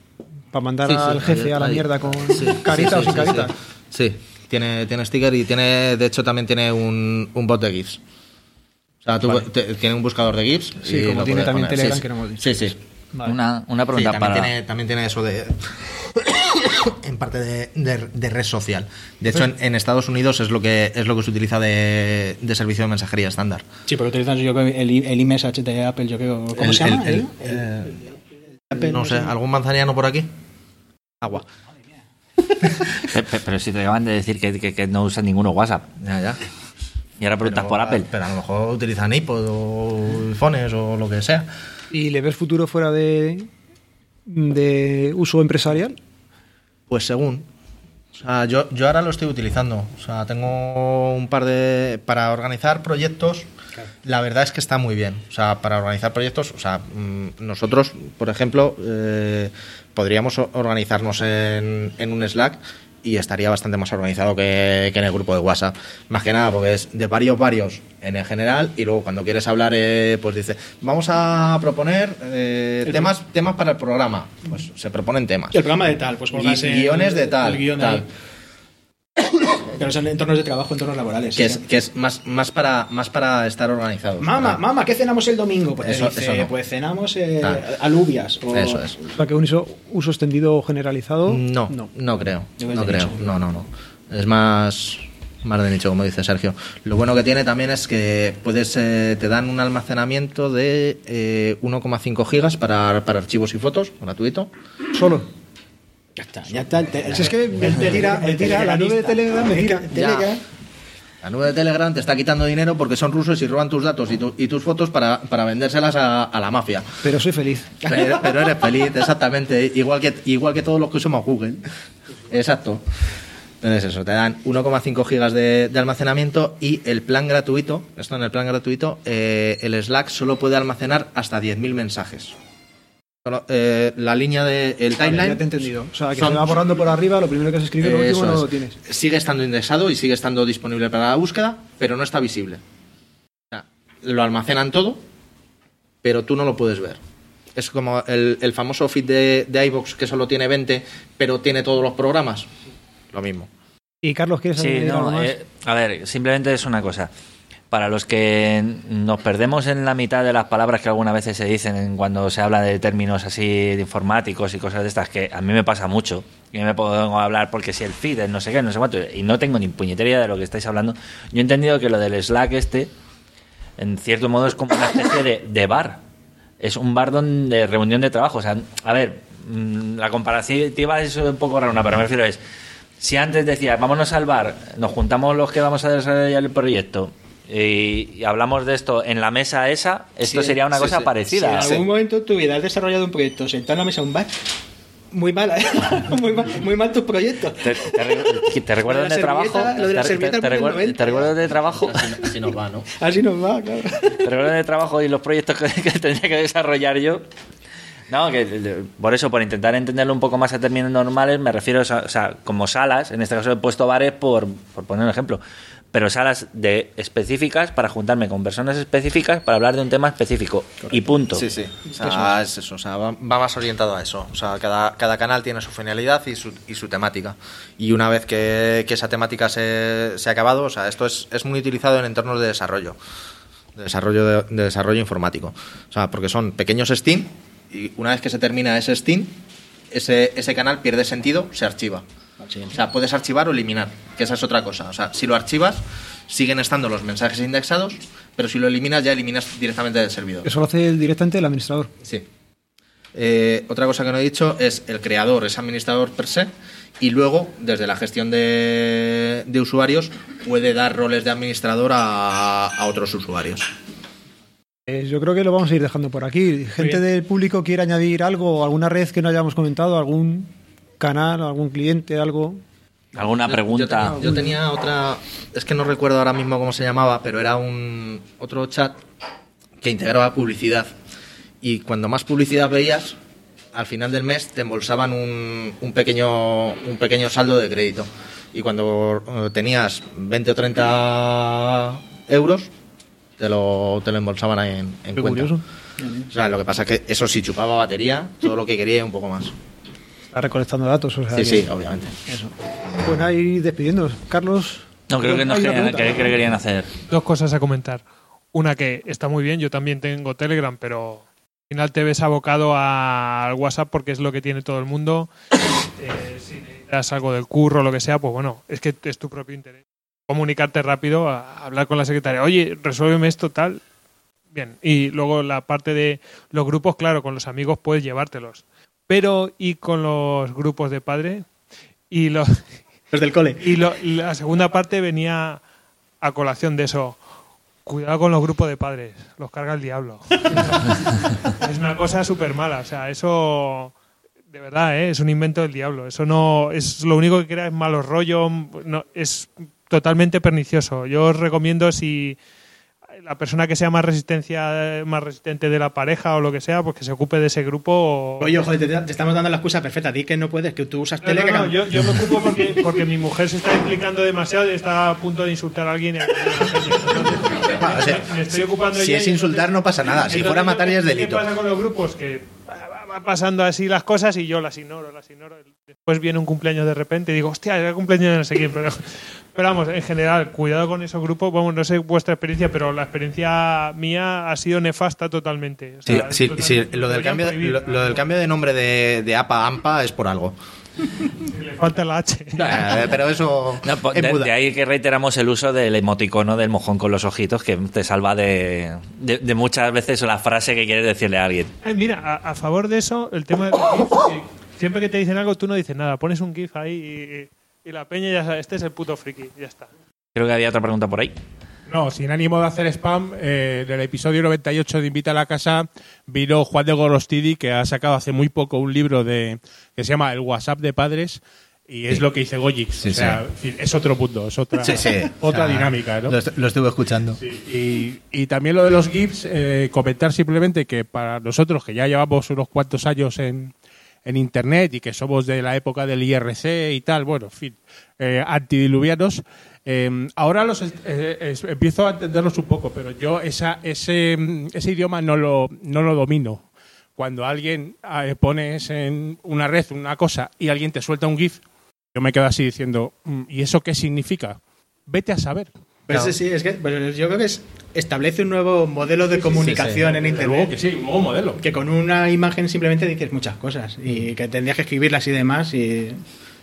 Para mandar Sí, sí, al jefe hay- a la hay- mierda con sí, carita sí, o sí, sin sí, carita. Sí, Sí, tiene, tiene sticker y tiene, de hecho, también tiene un, un bot de GIFs. O sea, tú te- tiene un buscador de GIFs. Sí, y como lo tiene también poner. Telegram, sí, que no hemos dicho. Sí, sí. Vale. Una, una Sí, pregunta también, para... tiene, también tiene eso de. en parte de, de- de red social. De hecho, en, en Estados Unidos es lo que es lo que se utiliza de, de servicio de mensajería estándar. Sí, pero utilizan yo creo, el, el iMessage de Apple, yo creo. ¿Cómo El- se llama? el- ¿El? el- Apple, no sé, ¿algún manzaniano por aquí? Agua. Pe- pe- Pero si te acaban de decir que, que- que no usan ninguno WhatsApp. Ya, ya. Y ahora preguntas Pero- por Apple. Pero a lo mejor utilizan iPod o iPhones o lo que sea. ¿Y le ves futuro fuera de, de uso empresarial? Pues según. O sea, yo, yo ahora lo estoy utilizando. O sea, tengo un par de. Para organizar proyectos, la verdad es que está muy bien. O sea, para organizar proyectos, o sea, mm, nosotros, por ejemplo, eh, podríamos organizarnos en, en un Slack y estaría bastante más organizado que, que en el grupo de WhatsApp. Más que nada porque es de varios, varios en el general y luego cuando quieres hablar, eh, pues dice, vamos a proponer eh, temas, temas para el programa. Pues se proponen temas. Y el programa de tal, pues Gui- en- guiones de tal, el guion tal. Ahí. Pero son entornos de trabajo, entornos laborales. que sí, es, que es más, más, para, más para estar organizados. Mamá, mamá, ¿qué cenamos el domingo? Pues, Eso- dice, eso no. pues cenamos eh, Ah. alubias. O, Eso es. O sea, que un uso, uso extendido o generalizado. No, no, creo. Yo creo No que creo. nicho. No, no, no. Es más, más de nicho, como dice Sergio. Lo bueno que tiene también es que puedes eh, te dan un almacenamiento de eh, 1,5 gigas para, para archivos y fotos, gratuito. Solo. Ya está, ya está. el te- Si es que me, me tira, me tira la nube de Telegram, me tira. Telegram. La nube de Telegram te está quitando dinero porque son rusos y roban tus datos y, tu- y tus fotos para, para vendérselas a, a la mafia. Pero soy feliz. Pero, pero eres feliz, exactamente. Igual que, igual que todos los que usamos Google. Exacto. Entonces eso, te dan 1,5 gigas de, de almacenamiento y el plan gratuito, esto en el plan gratuito, eh, el Slack solo puede almacenar hasta 10.000 mensajes. Eh, la línea de el Vale, timeline ya te he entendido. O sea, que son- se va borrando por arriba, lo primero que se escribe, lo último eso no es. lo tienes. Sigue estando indexado y sigue estando disponible para la búsqueda, pero no está visible. O sea, lo almacenan todo, pero tú no lo puedes ver. Es como el, el famoso feed de, de iVoox que solo tiene 20, pero tiene todos los programas. Lo mismo. Y Carlos, ¿quieres Sí, añadir algo no, más? eh, a ver, simplemente es una cosa. Para los que nos perdemos en la mitad de las palabras que algunas veces se dicen en cuando se habla de términos así de informáticos y cosas de estas, que a mí me pasa mucho, y me a hablar porque si el feed, el no sé qué, no sé cuánto, y no tengo ni puñetera idea de lo que estáis hablando, yo he entendido que lo del Slack este, en cierto modo, es como una especie de, de bar. Es un bar donde reunión de trabajo. O sea, a ver, mm, la comparativa es un poco rara, pero me refiero es, si antes decías, vámonos al bar, nos juntamos los que vamos a desarrollar el proyecto y, y hablamos de esto en la mesa esa, esto Sí, sería una sí, cosa sí. Si parecida. en algún momento vida has desarrollado un proyecto sentado en la mesa de un bar, muy mal, ¿eh? muy mal, muy mal tus proyectos. ¿Te, te, te recuerdo Lo de trabajo? servilleta- lo de la Te- servilleta te- te del recuerdo- 90. ¿Te recuerdo de trabajo? Así nos va, ¿no? Así nos va, claro. Te recuerdo de trabajo y los proyectos que, que tendría que desarrollar yo. No, que por eso, por intentar entenderlo un poco más a términos normales, me refiero a, o sea, como salas, en este caso he puesto bares por, por poner un ejemplo, pero salas de específicas para juntarme con personas específicas para hablar de un tema específico y punto. Sí, sí. O sea, es eso. O sea, va, va más orientado a eso. O sea, cada, cada canal tiene su finalidad y su, y su temática. Y una vez que, que esa temática se, se ha acabado, o sea, esto es, es muy utilizado en entornos de desarrollo. De desarrollo, de, de desarrollo informático. O sea, porque son pequeños Steam y una vez que se termina ese Steam, ese, ese canal pierde sentido, se archiva. O sea, puedes archivar o eliminar, que esa es otra cosa. O sea, si lo archivas, siguen estando los mensajes indexados, pero si lo eliminas, ya eliminas directamente del servidor. Eso lo hace directamente el administrador. Sí. Eh, otra cosa que no he dicho es el creador es administrador per se y luego desde la gestión de, de usuarios puede dar roles de administrador a, a otros usuarios. Eh, yo creo que lo vamos a ir dejando por aquí. Gente del público quiere añadir algo, alguna red que no hayamos comentado, algún canal, algún cliente, algo. ¿Alguna Yo- pregunta? Yo, tenía, yo tenía otra, es que no recuerdo ahora mismo cómo se llamaba, pero era un otro chat que integraba publicidad. Y cuando más publicidad veías, al final del mes te embolsaban un, un pequeño, un pequeño saldo de crédito. Y cuando eh, tenías 20 o 30 euros, te lo, te lo embolsaban ahí en, en Qué cuenta. curioso. O sea, lo que pasa es que eso sí chupaba batería, todo lo que quería y un poco más. Está recolectando datos. O sea, Sí, sí, obviamente. Eso. Pues ir despidiéndonos. Carlos. No, creo que no Hay una querían, querían hacer. Dos cosas a comentar. Una que está muy bien, yo también tengo Telegram, pero al final te ves abocado a- al WhatsApp porque es lo que tiene todo el mundo. Eh, si necesitas algo del curro o lo que sea, pues bueno, es que es tu propio interés. Comunicarte rápido, a- hablar con la secretaria, oye, resuélveme esto, tal. Bien, y luego la parte de los grupos, claro, con los amigos puedes llevártelos. Pero, ¿y con los grupos de padre? Y los, Los del cole. y lo- la segunda parte venía a colación de eso, cuidado con los grupos de padres, los carga el diablo. es una cosa súper mala, o sea, eso de verdad, ¿eh? es un invento del diablo. Eso no es lo único que crea es malos rollo, no, es totalmente pernicioso. Yo os recomiendo si la persona que sea más resistencia más resistente de la pareja o lo que sea, pues que se ocupe de ese grupo. O... Oye, joder, te, te, estamos dando la excusa perfecta. Di que no puedes, que tú usas No, tele. no, no, yo, yo me ocupo porque, porque mi mujer se está implicando demasiado y está a punto de insultar a alguien. o sea, me estoy ocupando si es insultar, entonces- no pasa nada. Si fuera matar, ya es ¿qué- delito. ¿Qué pasa con los grupos? Que va- pasando así las cosas y yo las ignoro, las ignoro. Después viene un cumpleaños de repente y digo, hostia, era el cumpleaños de no sé quién. Pero, pero vamos, en general, cuidado con esos grupos. Vamos, no sé vuestra experiencia, pero la experiencia mía ha sido nefasta totalmente. O Sí, sea, sí, totalmente. sí, lo, del cambio, prohibir. lo, lo del cambio de nombre de, de APA a AMPA es por algo. Le falta la H. Eh, pero eso No, pues, es de, muda. de ahí que reiteramos el uso del emoticono del mojón con los ojitos que te salva de, de- de muchas veces la frase que quieres decirle a alguien. Ay, mira, a, a favor de eso, el tema de los GIFs, que siempre que te dicen algo, tú no dices nada. Pones un GIF ahí y, y la peña ya sabe, este es el puto friki, ya está. Creo que había otra pregunta por ahí. No, sin ánimo de hacer spam, eh, en el episodio 98 de Invita a la Casa vino Juan de Gorostidi, que ha sacado hace muy poco un libro de que se llama El WhatsApp de Padres, y es lo que dice Gojix. Sí, o sea, sí. es otro punto, es otra, otra dinámica. ¿no? Lo, est- lo estuve escuchando. Y, y también lo de los GIFs, eh, comentar simplemente que para nosotros, que ya llevamos unos cuantos años en, en Internet y que somos de la época del IRC y tal, bueno, en fin, eh, antidiluvianos, eh, ahora los eh, empiezo a entenderlos un poco, pero yo esa, ese, mm, ese idioma no lo, no lo domino. Cuando alguien eh, pones en una red una cosa y alguien te suelta un GIF, yo me quedo así diciendo, "Mm, ¿y eso qué significa? Vete a saber. Pero sí, sí, es que pero yo creo que es, establece un nuevo modelo de comunicación en Desde luego Internet. que sí, un nuevo modelo. Que con una imagen simplemente dices muchas cosas y que tendrías que escribirlas y demás. Y,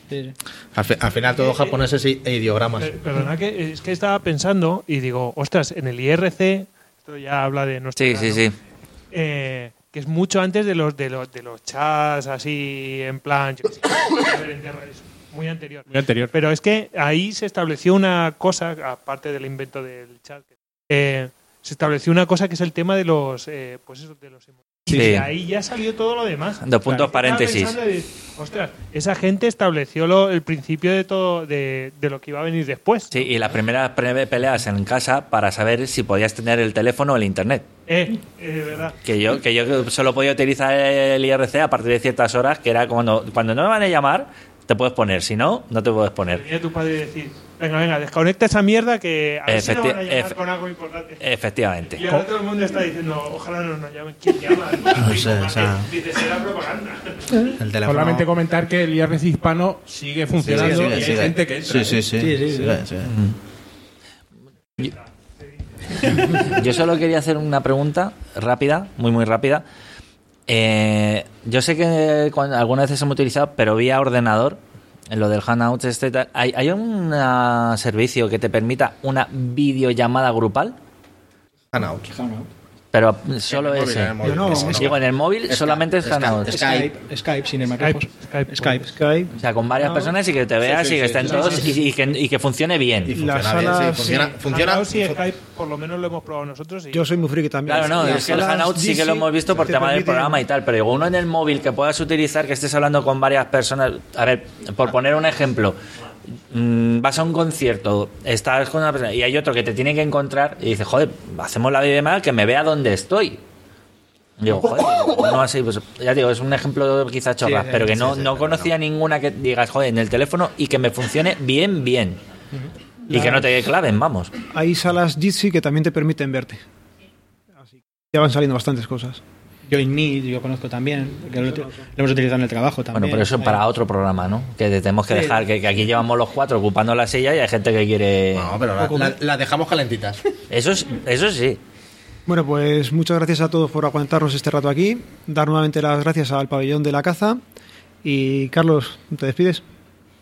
sí. Al, fi- al final todos japoneses y- e ideogramas. Eh, perdona, que es que estaba pensando y digo, ostras, en el IRC, esto ya habla de nuestro. Sí, sí, sí. eh, que es mucho antes de los de los de los chats así en plan yo sé, es muy anterior Muy anterior. pero es que ahí se estableció una cosa aparte del invento del chat eh, se estableció una cosa que es el tema de los eh, pues eso de los. Sí. y de ahí ya salió todo lo demás Dos puntos Estaba paréntesis. de, ostras esa gente estableció lo- el principio de todo de, de lo que iba a venir después Sí, y las primeras peleas en casa para saber si podías tener el teléfono o el internet. eh, eh, verdad Que yo, que yo solo podía utilizar el IRC a partir de ciertas horas, que era cuando, cuando no me van a llamar, te puedes poner. Si no, no te puedes poner. Venía tu padre y decir, venga, venga, desconecta esa mierda que a ver si nos van a Efecti- con algo importante. Efectivamente. Y ahora todo el mundo está diciendo, ojalá no nos llamen. ¿Quién llama? No sé, o sea- Dice, será propaganda. El teléfono. Solamente comentar que el IRC hispano sigue funcionando sigue, y hay sigue. gente que entra. Sí, sí, ¿eh? sí. Sí, sí, sí. Yo solo quería hacer una pregunta rápida, muy, muy rápida. Eh, yo sé que cuando, algunas veces hemos utilizado, pero vía ordenador, en lo del Hangouts, este, ¿hay, hay un ah, servicio que te permita una videollamada grupal? Hangout. Pero solo En el móvil, ese. en el móvil. Yo no, es Digo, en el móvil solamente es Skype. Hangouts. Skype. Skype, Skype, sin embargo. Skype, Skype. Skype. O sea, con varias personas y que te veas sí, y que sí, estén sí, todos sí, y, y que, y que funcione bien. Y Las funciona bien, sí, salas, funciona, sí. funciona, Hangouts y Skype, por lo menos lo hemos probado nosotros. Y Yo soy muy friki también. Claro, no, Las es que el Hangout sí que lo hemos visto por te tema del programa y tal, pero digo, uno en el móvil que puedas utilizar, que estés hablando con varias personas. A ver, por poner un ejemplo, mm, vas a un concierto, estás con una persona y hay otro que te tiene que encontrar y dices, joder, hacemos la videollamada que me vea dónde estoy. Digo, joder, no así, pues ya digo, es un ejemplo quizá chorra, sí, pero que no, sí, no conocía ninguna que digas, joder, en el teléfono y que me funcione bien, bien. Y que no te claven, vamos. Hay salas Jitsi que también te permiten verte. Así que ya van saliendo bastantes cosas. Join Me, yo conozco también. Que lo, lo hemos utilizado en el trabajo también. Bueno, pero eso es para otro programa, ¿no? Que te- tenemos que Sí. dejar, que, que aquí llevamos los cuatro ocupando la silla y hay gente que quiere... No, pero la, la- la dejamos calentitas. Eso, es- eso sí. Bueno, pues muchas gracias a todos por aguantarnos este rato aquí. Dar nuevamente las gracias al pabellón de la caza. Y Carlos, ¿te despides?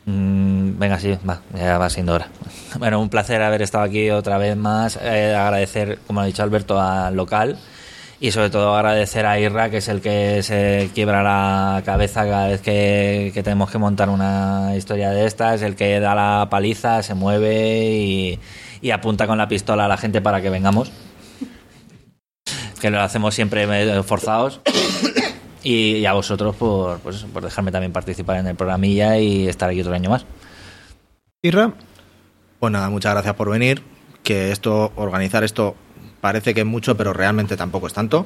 Mm, venga, sí, va, ya va siendo hora. Bueno, un placer haber estado aquí otra vez más. Eh, agradecer, como ha dicho Alberto, al local. Y sobre todo agradecer a Irra, que es el que se quiebra la cabeza cada vez que, que tenemos que montar una historia de estas, el que da la paliza, se mueve y, y apunta con la pistola a la gente para que vengamos. Que lo hacemos siempre medio forzados. Y, y a vosotros por, pues por dejarme también participar en el programilla y estar aquí otro año más. Irra, Pues nada, muchas gracias por venir. Que esto, organizar esto parece que es mucho, pero realmente tampoco es tanto.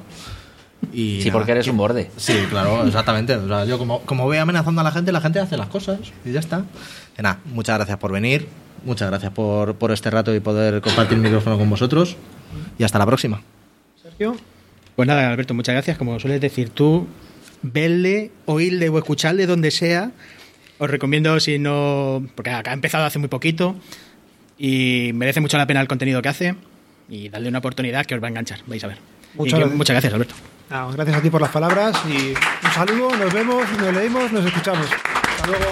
Y Sí, nada, porque eres que- un borde. Sí, claro, exactamente. O sea, yo como, como voy amenazando a la gente, la gente hace las cosas y ya está. Que nada, muchas gracias por venir. Muchas gracias por, por este rato y poder compartir el micrófono con vosotros. Y hasta la próxima. Sergio. Pues nada, Alberto, muchas gracias. Como sueles decir tú, verle, oírle o escucharle donde sea. Os recomiendo si no. Porque acá ha empezado hace muy poquito y merece mucho la pena el contenido que hace. Y darle una oportunidad que os va a enganchar, vais a ver. Muchas que- gracias. muchas gracias, Alberto. Gracias a ti por las palabras y un saludo, nos vemos, nos leemos, nos escuchamos. Hasta luego.